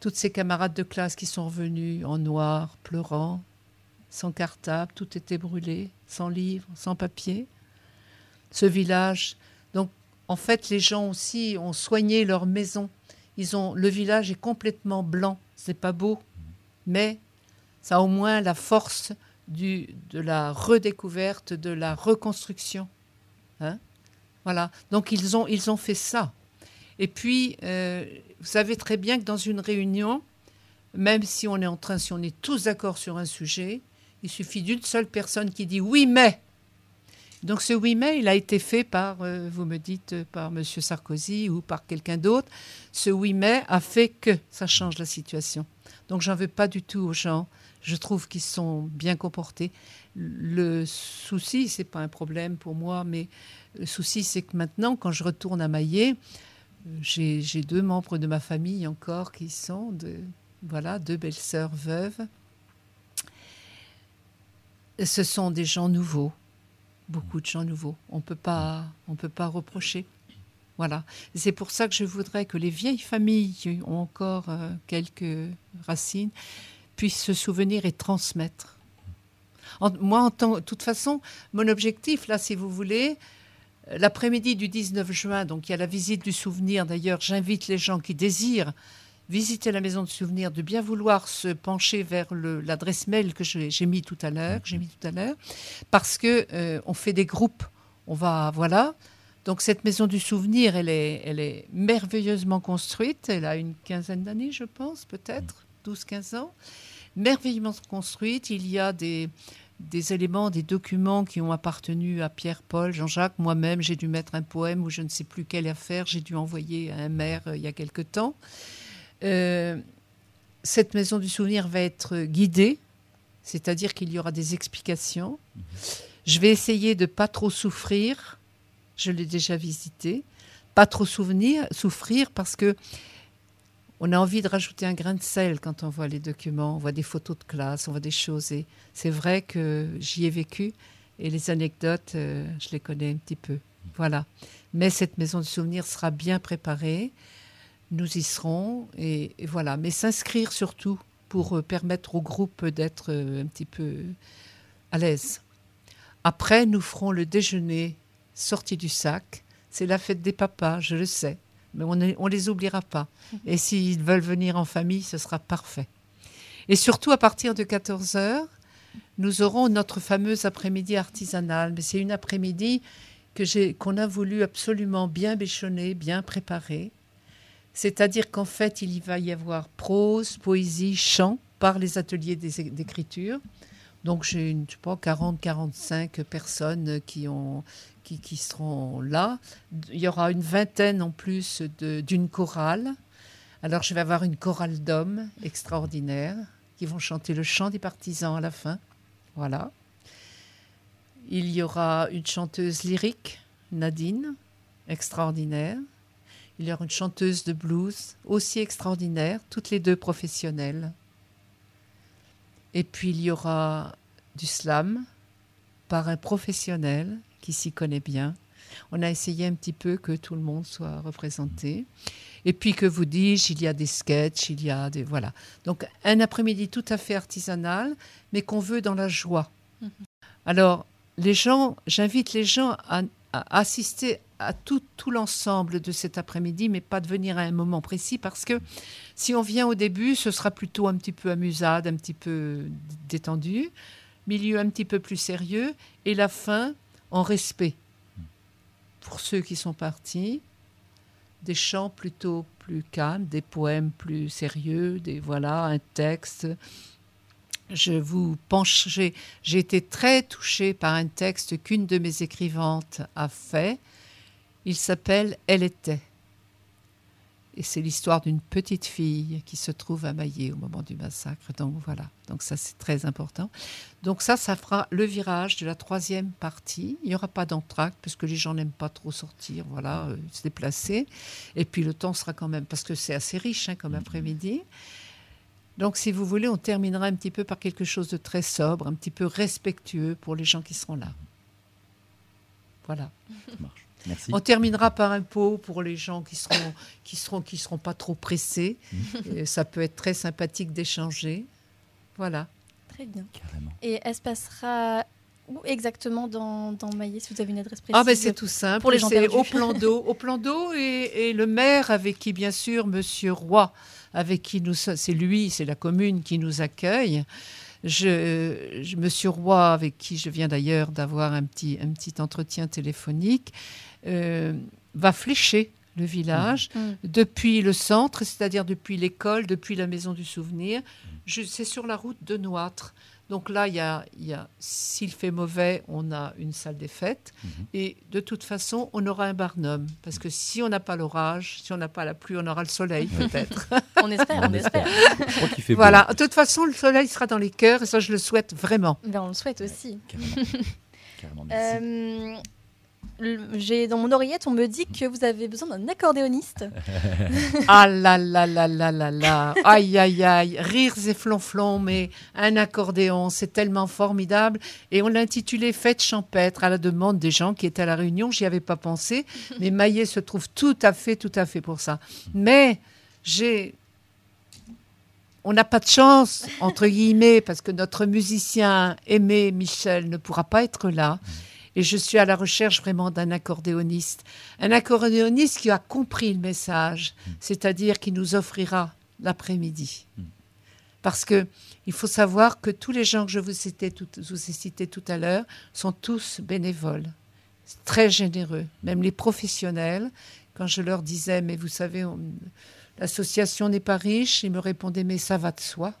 Toutes ces camarades de classe qui sont revenus en noir, pleurant, sans cartable, tout était brûlé, sans livre, sans papier. Ce village. Donc, en fait, les gens aussi ont soigné leur maison. Ils ont, le village est complètement blanc. C'est pas beau, mais ça a au moins la force du, de la redécouverte, de la reconstruction. Hein voilà. Donc ils ont, ils ont fait ça. Et puis, euh, vous savez très bien que dans une réunion, même si on est en train, si on est tous d'accord sur un sujet, il suffit d'une seule personne qui dit oui mais. Donc ce oui mais, il a été fait par, euh, vous me dites, euh, par M. Sarkozy ou par quelqu'un d'autre. Ce oui mais a fait que ça change la situation. Donc j'en veux pas du tout aux gens. Je trouve qu'ils sont bien comportés. Le souci, c'est pas un problème pour moi, mais le souci, c'est que maintenant, quand je retourne à Maillet, j'ai deux membres de ma famille encore qui sont de, voilà, deux belles-sœurs veuves. Ce sont des gens nouveaux, beaucoup de gens nouveaux. On peut pas, on peut pas reprocher. Voilà. C'est pour ça que je voudrais que les vieilles familles qui ont encore euh, quelques racines puissent se souvenir et transmettre. En- moi, en de toute façon, mon objectif, là, si vous voulez, l'après-midi du 19 juin, donc il y a la visite du souvenir. D'ailleurs, j'invite les gens qui désirent visiter la maison de souvenir de bien vouloir se pencher vers l'adresse mail que j'ai mis tout à l'heure, j'ai tout à l'heure, parce que euh, on fait des groupes. On va, voilà. Donc cette maison du souvenir, elle est, elle est merveilleusement construite. Elle a une quinzaine d'années, je pense, peut-être, 12-15 ans. Merveilleusement construite. Il y a des, des éléments, des documents qui ont appartenu à Pierre-Paul, Jean-Jacques. Moi-même, j'ai dû mettre un poème ou je ne sais plus quelle affaire. J'ai dû envoyer à un maire euh, il y a quelque temps. Euh, cette maison du souvenir va être guidée, c'est-à-dire qu'il y aura des explications. Je vais essayer de pas trop souffrir. Je l'ai déjà visité. Pas trop souvenir, souffrir parce que on a envie de rajouter un grain de sel quand on voit les documents, on voit des photos de classe, on voit des choses. Et c'est vrai que j'y ai vécu et les anecdotes, euh, je les connais un petit peu. Voilà. Mais cette maison du souvenir sera bien préparée. Nous y serons et, voilà. Mais s'inscrire surtout pour euh, permettre au groupe d'être euh, un petit peu à l'aise. Après, nous ferons le déjeuner sorti du sac. C'est la fête des papas, je le sais. Mais on ne les oubliera pas. Et s'ils veulent venir en famille, ce sera parfait. Et surtout, à partir de 14 heures, nous aurons notre fameuse après-midi artisanale. Mais c'est une après-midi que qu'on a voulu absolument bien béchonner, bien préparer. C'est-à-dire qu'en fait, il y va y avoir prose, poésie, chant par les ateliers d'écriture. Donc j'ai, je sais pas, 40-45 personnes qui, ont, qui, seront là. Il y aura une vingtaine en plus d'une chorale. Alors je vais avoir une chorale d'hommes extraordinaire qui vont chanter le chant des partisans à la fin. Voilà. Il y aura une chanteuse lyrique, Nadine, extraordinaire. Il y aura une chanteuse de blues, aussi extraordinaire, toutes les deux professionnelles. Et puis il y aura du slam par un professionnel qui s'y connaît bien. On a essayé un petit peu que tout le monde soit représenté. Et puis que vous dis-je, il y a des sketchs, il y a des voilà. Donc un après-midi tout à fait artisanal, mais qu'on veut dans la joie. Alors les gens, j'invite les gens à, à assister à tout, tout l'ensemble de cet après-midi, mais pas de venir à un moment précis, parce que si on vient au début, ce sera plutôt un petit peu amusade, un petit peu détendu, milieu un petit peu plus sérieux, et la fin en respect pour ceux qui sont partis. Des chants plutôt plus calmes, des poèmes plus sérieux, des voilà un texte. Je vous j'ai été très touchée par un texte qu'une de mes écrivantes a fait. Il s'appelle Elle était. Et c'est l'histoire d'une petite fille qui se trouve à Maillé au moment du massacre. Donc voilà, donc ça c'est très important. Donc ça, ça fera le virage de la troisième partie. Il n'y aura pas d'entracte parce que les gens n'aiment pas trop sortir, voilà, euh, se déplacer. Et puis le temps sera quand même, parce que c'est assez riche hein, comme après-midi. Donc si vous voulez, on terminera un petit peu par quelque chose de très sobre, un petit peu respectueux pour les gens qui seront là. Voilà.
Ça marche. Merci.
On terminera par un pot pour les gens qui seront qui seront qui seront pas trop pressés. Et ça peut être très sympathique d'échanger. Voilà.
Très bien.
Carrément.
Et elle se passera où exactement dans, dans Maillet, si vous avez une adresse précise
Ah ben c'est tout simple.
Pour les gens
c'est au plan d'eau, au plan d'eau et, et le maire avec qui bien sûr Monsieur Roy, avec qui nous c'est lui, c'est la commune qui nous accueille. Je, je- Monsieur Roy, avec qui je viens d'ailleurs d'avoir un petit un petit entretien téléphonique, euh, va flécher le village
Mhm.
depuis le centre, c'est-à-dire depuis l'école, depuis la maison du souvenir. Je- C'est sur la route de Noître. Donc là, il y a, il y a- s'il fait mauvais, on a une salle des fêtes. Et de toute façon, on aura un barnum. Parce que si on n'a pas l'orage, si on n'a pas la pluie, on aura le soleil peut-être.
On espère, on,
On
espère.
Je crois qu'il fait beau.
voilà. De toute façon, le soleil sera dans les cœurs et ça, je le souhaite vraiment.
Ben, on le souhaite aussi.
Carrément. Carrément, merci.
Euh, j'ai dans mon oreillette, on me dit que vous avez besoin d'un accordéoniste.
Ah là là là là là là. Aïe aïe aïe. Rires et flonflons, mais un accordéon, c'est tellement formidable. Et on l'a intitulé Fête champêtre à la demande des gens qui étaient à la réunion. J'y avais pas pensé, mais Maillet se trouve tout à fait, tout à fait pour ça. Mais j'ai. On n'a pas de chance, entre guillemets, parce que notre musicien aimé Michel ne pourra pas être là. Et je suis à la recherche vraiment d'un accordéoniste. Un accordéoniste qui a compris le message, c'est-à-dire qui nous offrira l'après-midi. Parce que il faut savoir que tous les gens que je vous, citais tout, vous ai cités tout à l'heure sont tous bénévoles, très généreux, même les professionnels. Quand je leur disais, mais vous savez, on- l'association n'est pas riche, ils me répondaient, mais ça va de soi.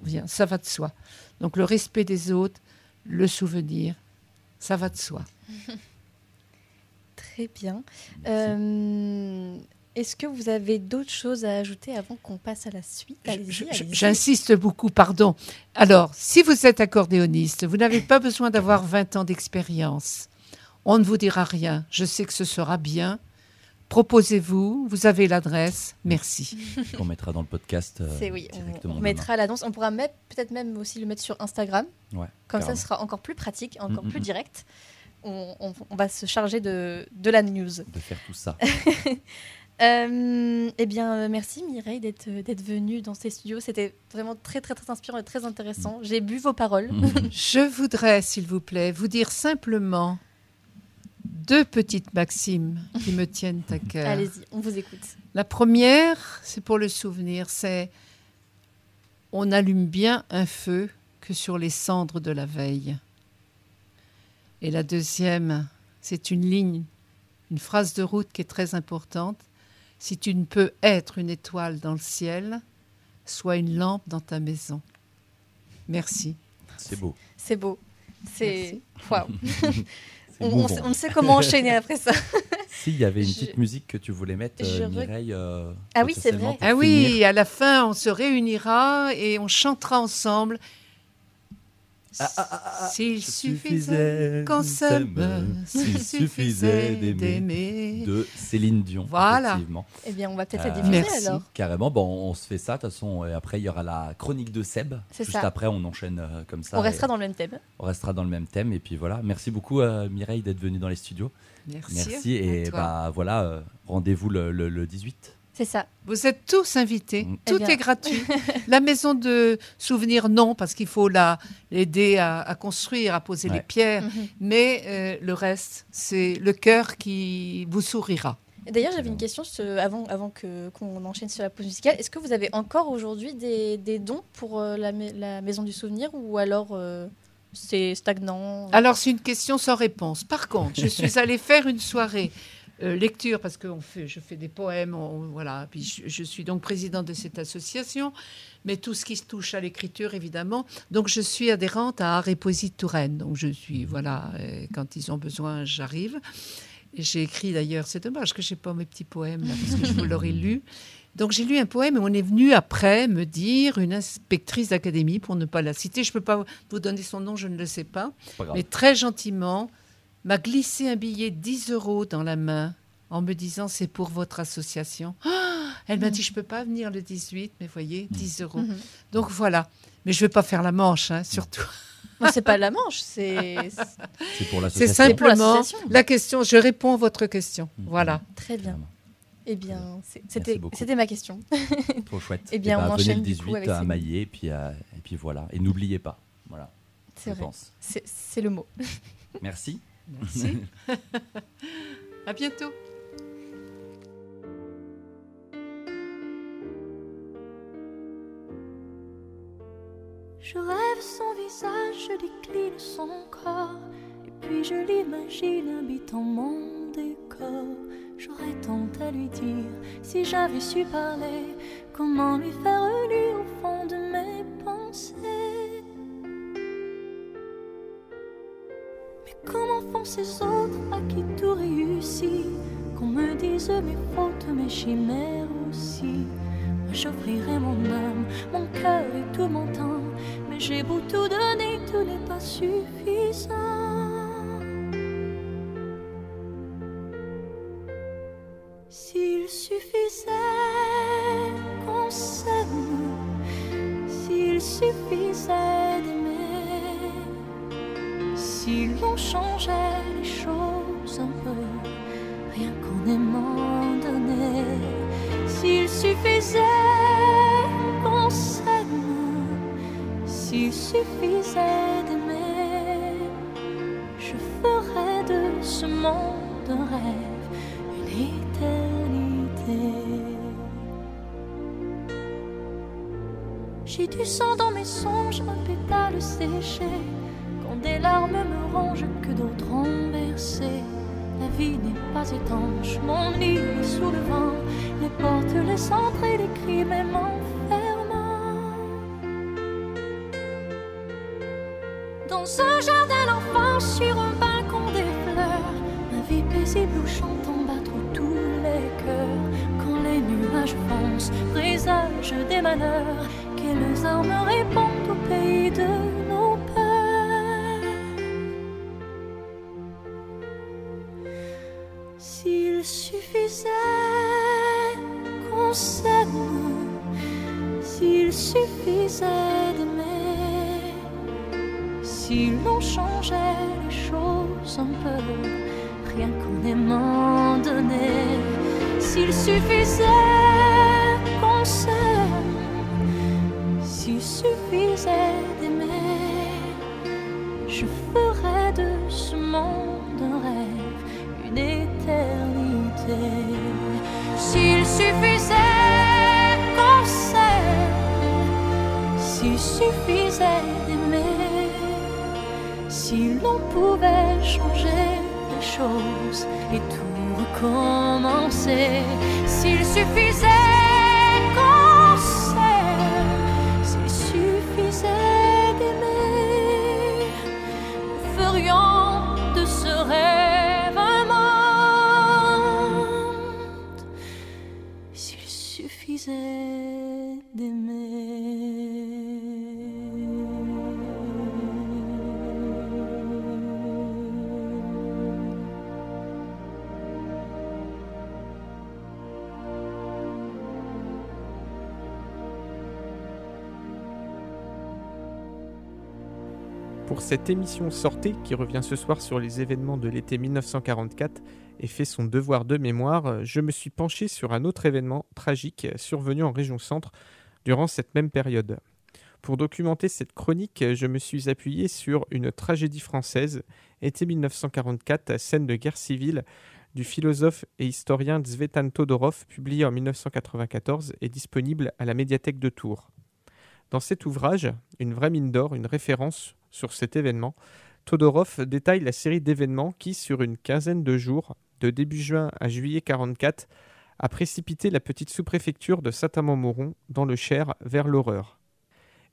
Bien, ça va de soi. Donc le respect des autres, le souvenir, ça va de soi.
Très bien. Euh, Est-ce que vous avez d'autres choses à ajouter avant qu'on passe à la suite?
J'insiste beaucoup, pardon. Alors, si vous êtes accordéoniste, vous n'avez pas besoin d'avoir 20 ans d'expérience. On ne vous dira rien. Je sais que ce sera bien. Proposez-vous, vous avez l'adresse. Merci.
Qu'on mettra dans le podcast. euh,
C'est oui, on-
directement
on, mettra l'annonce. On pourra même- peut-être même aussi le mettre sur Instagram.
Ouais,
Comme ça, ce sera encore plus pratique, encore
Mm, mm,
plus
mm.
direct. On, on- on va se charger de, de la news.
De faire tout ça.
Euh, eh bien, euh, merci Mireille d'être d'être venue dans ces studios. C'était vraiment très, très, très inspirant et très intéressant. J'ai bu vos paroles.
Je voudrais, s'il vous plaît, vous dire simplement deux petites maximes qui me tiennent à cœur.
Allez-y, on vous écoute.
La première, c'est pour le souvenir, c'est on n'allume bien un feu que sur les cendres de la veille. Et la deuxième, c'est une ligne, une phrase de route qui est très importante. Si tu ne peux être une étoile dans le ciel, sois une lampe dans ta maison. Merci.
C'est beau.
C'est beau. C'est. Waouh. On, on sait, on ne sait comment enchaîner après ça.
S'il y avait une
Je-
petite musique que tu voulais mettre,
Je
euh,
re-
Mireille. euh,
Ah oui, c'est vrai.
Ah oui, à la fin, on se réunira et on chantera ensemble. S'il suffisait qu'on s'aime, s'il suffisait d'aimer.
de Céline Dion.
Voilà.
effectivement.
Eh bien, on va peut-être la
Euh,
diffuser
Merci.
alors.
Carrément, bon, on se fait ça. De toute façon, et après, il y aura la chronique de Seb.
C'est
Juste
ça.
après, on enchaîne euh, comme ça.
On restera dans le même thème.
on restera dans le même thème. Et puis voilà. Merci beaucoup, euh, Mireille, d'être venue dans les studios.
Merci.
Merci. Et bah voilà, euh, rendez-vous le, le- le 18.
C'est ça.
Vous êtes tous invités.
Mm.
Tout
Eh
est gratuit. la maison de souvenirs, non, parce qu'il faut la- l'aider à, à construire, à poser les pierres.
Mhm.
Mais euh, le reste, c'est le cœur qui vous sourira.
D'ailleurs, j'avais une question ce- avant, avant que, qu'on enchaîne sur la pause musicale. Est-ce que vous avez encore aujourd'hui des, des dons pour euh, la Maison du Souvenir ou alors euh, c'est stagnant?
Alors, c'est une question sans réponse. Par contre, je suis allée faire une soirée euh, lecture parce que on fait, je fais des poèmes, on- voilà. Puis je, je suis donc présidente de cette association, mais tout ce qui se touche à l'écriture, évidemment. Donc, je suis adhérente à Art et Poésie de Touraine. Donc, je suis, voilà, euh, quand ils ont besoin, j'arrive. J'ai écrit d'ailleurs, c'est dommage que j'ai pas mes petits poèmes là, parce que je vous l'aurais lu. Donc j'ai lu un poème et on est venu après me dire une inspectrice d'académie, pour ne pas la citer, je ne peux pas vous donner son nom, je ne le sais pas, mais très gentiment, m'a glissé un billet de 10 euros dans la main en me disant c'est pour votre association. Ah Elle m'a dit je peux pas venir le 18, mais voyez, 10 euros.
Mhm.
Donc voilà. Mais je ne vais pas faire la manche, hein, surtout.
Non, c'est pas la Manche, c'est
C'est pour l'association.
simplement la question. Je réponds à votre question.
Mhm.
Voilà.
très bien. Eh bien, c'était ma question.
Trop chouette.
Eh bien,
Et
on
bah,
enchaîne
le
du
18
coup avec
à. Maillet, et puis, et puis voilà. Et n'oubliez pas. Voilà.
Vrai. C'est c'est le mot.
Merci.
Merci. à bientôt.
Je rêve son visage, je décline son corps, et puis je l'imagine habitant mon décor. J'aurais tant à lui dire si j'avais su parler, comment lui faire lire au fond de mes ces autres à qui tout réussit, qu'on me dise mes fautes, mes chimères aussi. Moi j'offrirai mon âme, mon cœur et tout mon temps, mais j'ai beau tout donner, tout n'est pas suffisant. Du sang dans mes songes, un pétale séché. Quand des larmes me rongent, que d'autres ont versé. La vie n'est pas étanche, mon lit est sous le vent. Les portes laissent entrer les cris, m'enfermant. Dans un jardin d'enfants, sur un balcon des fleurs, ma vie paisible où chantent battre tous les cœurs. Quand les nuages foncent, présage des malheurs, quelles armes répondent au pays de nos peurs S'il suffisait qu'on s'aime, s'il suffisait d'aimer, si l'on changeait les choses un peu, rien qu'en aimant donner, s'il suffisait suffisait d'aimer, je ferais de ce monde un rêve, une éternité. S'il suffisait qu'on s'aime, s'il suffisait d'aimer, si l'on pouvait changer les choses et tout recommencer, s'il suffisait suffisait
Pour cette émission Sortez, qui revient ce soir sur les événements de l'été 1944 et fait son devoir de mémoire, je me suis penché sur un autre événement tragique survenu en région centre durant cette même période. Pour documenter cette chronique, je me suis appuyé sur une tragédie française, été 1944, scène de guerre civile, du philosophe et historien Zvetan Todorov, publié en 1994 et disponible à la médiathèque de Tours. Dans cet ouvrage, une vraie mine d'or, une référence sur cet événement, Todorov détaille la série d'événements qui, sur une quinzaine de jours, de début juin à juillet 44, a précipité la petite sous-préfecture de Saint-Amand-Moron dans le Cher vers l'horreur.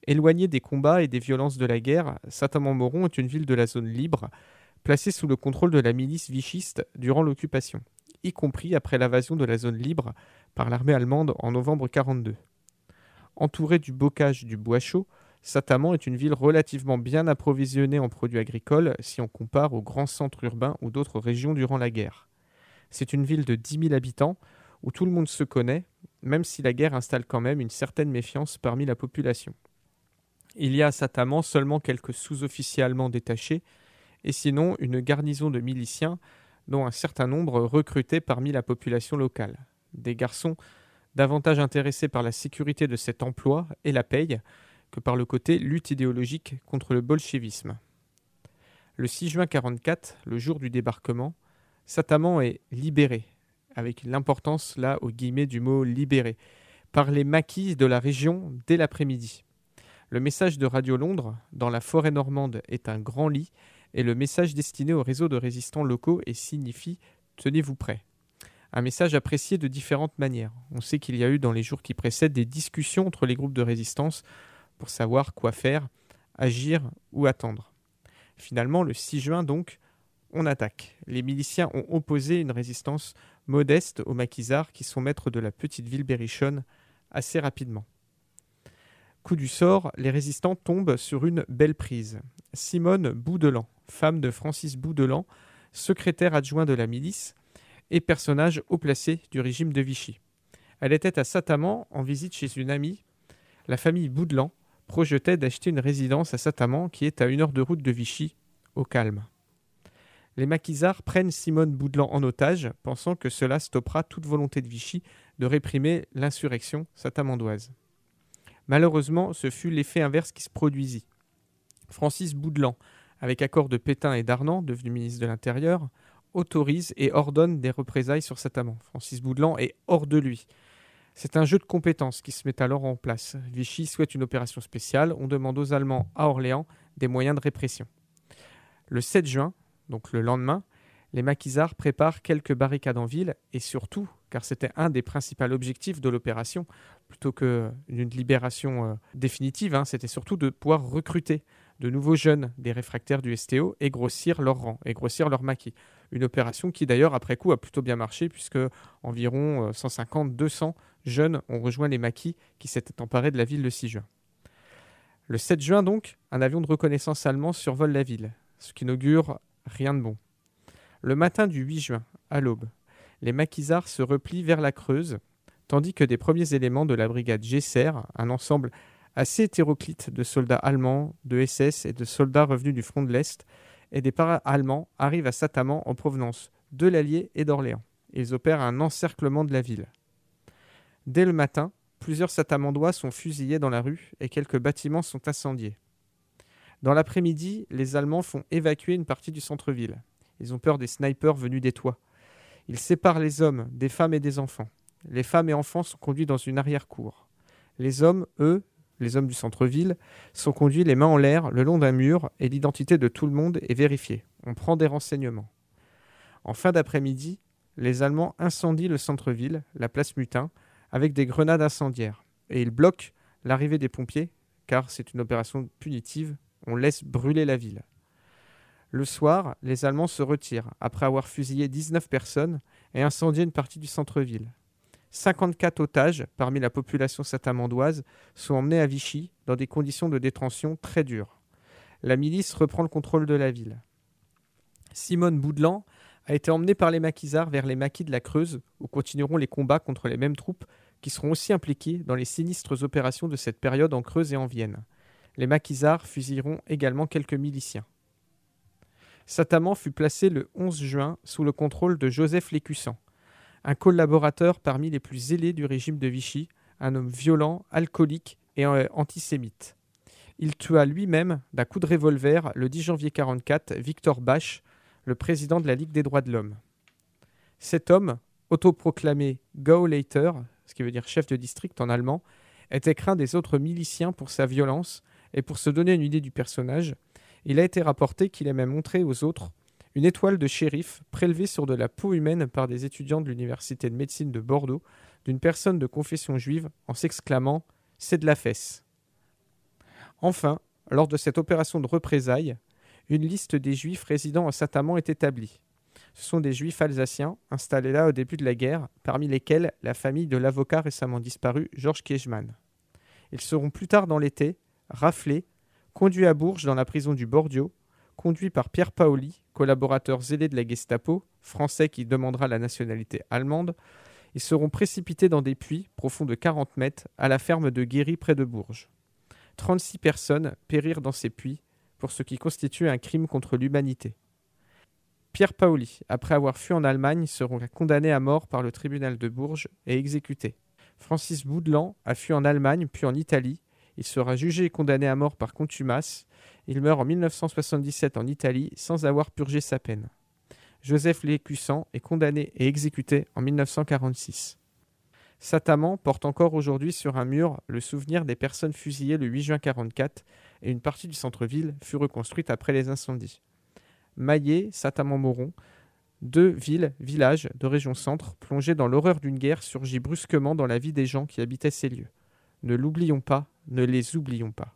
Éloignée des combats et des violences de la guerre, Saint-Amand-Moron est une ville de la zone libre, placée sous le contrôle de la milice vichiste durant l'occupation, y compris après l'invasion de la zone libre par l'armée allemande en novembre 42. Entourée du bocage du bois chaud, Saint-Amand est une ville relativement bien approvisionnée en produits agricoles si on compare aux grands centres urbains ou d'autres régions durant la guerre. C'est une ville de 10 000 habitants où tout le monde se connaît, même si la guerre installe quand même une certaine méfiance parmi la population. Il y a à Saint-Amand seulement quelques sous-officiers allemands détachés, et sinon une garnison de miliciens, dont un certain nombre recrutés parmi la population locale. Des garçons davantage intéressés par la sécurité de cet emploi et la paye par le côté lutte idéologique contre le bolchevisme. Le 6 juin 1944, le jour du débarquement, Sataman est libéré, avec l'importance là au guillemets du mot libéré, par les maquis de la région dès l'après-midi. Le message de Radio Londres, dans la forêt normande, est un grand lit, et le message destiné au réseau de résistants locaux et signifie Tenez-vous prêts. Un message apprécié de différentes manières. On sait qu'il y a eu dans les jours qui précèdent des discussions entre les groupes de résistance pour savoir quoi faire, agir ou attendre. Finalement, le 6 juin donc, on attaque. Les miliciens ont opposé une résistance modeste aux maquisards qui sont maîtres de la petite ville berrichonne assez rapidement. Coup du sort, les résistants tombent sur une belle prise. Simone Boudelan, femme de Francis Boudelan, secrétaire adjoint de la milice et personnage haut placé du régime de Vichy. Elle était à Sataman en visite chez une amie. La famille Boudelan projetait d'acheter une résidence à Sataman qui est à une heure de route de Vichy, au calme. Les maquisards prennent Simone Boudelan en otage, pensant que cela stoppera toute volonté de Vichy de réprimer l'insurrection satamandoise. Malheureusement, ce fut l'effet inverse qui se produisit. Francis Boudelan, avec accord de Pétain et d'Arnand, devenu ministre de l'Intérieur, autorise et ordonne des représailles sur Sataman. Francis Boudelan est hors de lui. C'est un jeu de compétences qui se met alors en place. Vichy souhaite une opération spéciale. On demande aux Allemands à Orléans des moyens de répression. Le 7 juin, donc le lendemain, les maquisards préparent quelques barricades en ville et surtout, car c'était un des principaux objectifs de l'opération, plutôt qu'une libération euh, définitive, hein, c'était surtout de pouvoir recruter de nouveaux jeunes des réfractaires du STO et grossir leur rang, et grossir leur maquis. Une opération qui d'ailleurs après coup a plutôt bien marché puisque environ 150-200 euh, jeunes ont rejoint les maquis qui s'étaient emparés de la ville le 6 juin. Le 7 juin donc, un avion de reconnaissance allemand survole la ville, ce qui n'augure rien de bon. Le matin du 8 juin, à l'aube, les maquisards se replient vers la Creuse, tandis que des premiers éléments de la brigade Gesser, un ensemble assez hétéroclite de soldats allemands, de SS et de soldats revenus du front de l'Est, et des para-allemands arrivent à Sataman en provenance de l'Allier et d'Orléans. Ils opèrent un encerclement de la ville. Dès le matin, plusieurs Satamandois sont fusillés dans la rue et quelques bâtiments sont incendiés. Dans l'après-midi, les Allemands font évacuer une partie du centre-ville. Ils ont peur des snipers venus des toits. Ils séparent les hommes des femmes et des enfants. Les femmes et enfants sont conduits dans une arrière-cour. Les hommes, eux, les hommes du centre-ville, sont conduits les mains en l'air le long d'un mur et l'identité de tout le monde est vérifiée. On prend des renseignements. En fin d'après-midi, les Allemands incendient le centre-ville, la place Mutin, avec des grenades incendiaires. Et ils bloquent l'arrivée des pompiers, car c'est une opération punitive, on laisse brûler la ville. Le soir, les Allemands se retirent, après avoir fusillé 19 personnes et incendié une partie du centre-ville. 54 otages parmi la population satamandoise sont emmenés à Vichy dans des conditions de détention très dures. La milice reprend le contrôle de la ville. Simone Boudelan a été emmenée par les maquisards vers les maquis de la Creuse, où continueront les combats contre les mêmes troupes qui seront aussi impliquées dans les sinistres opérations de cette période en Creuse et en Vienne. Les maquisards fusilleront également quelques miliciens. Sataman fut placé le 11 juin sous le contrôle de Joseph Lécussan, un collaborateur parmi les plus zélés du régime de Vichy, un homme violent, alcoolique et euh, antisémite. Il tua lui-même d'un coup de revolver le 10 janvier 1944 Victor Bach, le président de la Ligue des droits de l'homme. Cet homme, autoproclamé Gauleiter, ce qui veut dire chef de district en allemand, était craint des autres miliciens pour sa violence et pour se donner une idée du personnage, il a été rapporté qu'il aimait montrer aux autres une étoile de shérif prélevée sur de la peau humaine par des étudiants de l'université de médecine de Bordeaux d'une personne de confession juive en s'exclamant C'est de la fesse. Enfin, lors de cette opération de représailles, une liste des juifs résidant à Sataman est établie. Ce sont des juifs alsaciens installés là au début de la guerre, parmi lesquels la famille de l'avocat récemment disparu Georges Kiechmann. Ils seront plus tard dans l'été raflés, conduits à Bourges dans la prison du Bordio, conduit par Pierre Paoli, collaborateur zélé de la Gestapo, français qui demandera la nationalité allemande, ils seront précipités dans des puits profonds de 40 mètres à la ferme de Guéry près de Bourges. 36 personnes périrent dans ces puits pour ce qui constitue un crime contre l'humanité. Pierre Paoli, après avoir fui en Allemagne, sera condamné à mort par le tribunal de Bourges et exécuté. Francis Boudelan a fui en Allemagne puis en Italie. Il sera jugé et condamné à mort par contumace. Il meurt en 1977 en Italie sans avoir purgé sa peine. Joseph Lécussan est condamné et exécuté en 1946. Sataman porte encore aujourd'hui sur un mur le souvenir des personnes fusillées le 8 juin 1944 et une partie du centre-ville fut reconstruite après les incendies. Maillé, Sataman-Moron, deux villes, villages de région centre, plongés dans l'horreur d'une guerre, surgit brusquement dans la vie des gens qui habitaient ces lieux. Ne l'oublions pas, ne les oublions pas.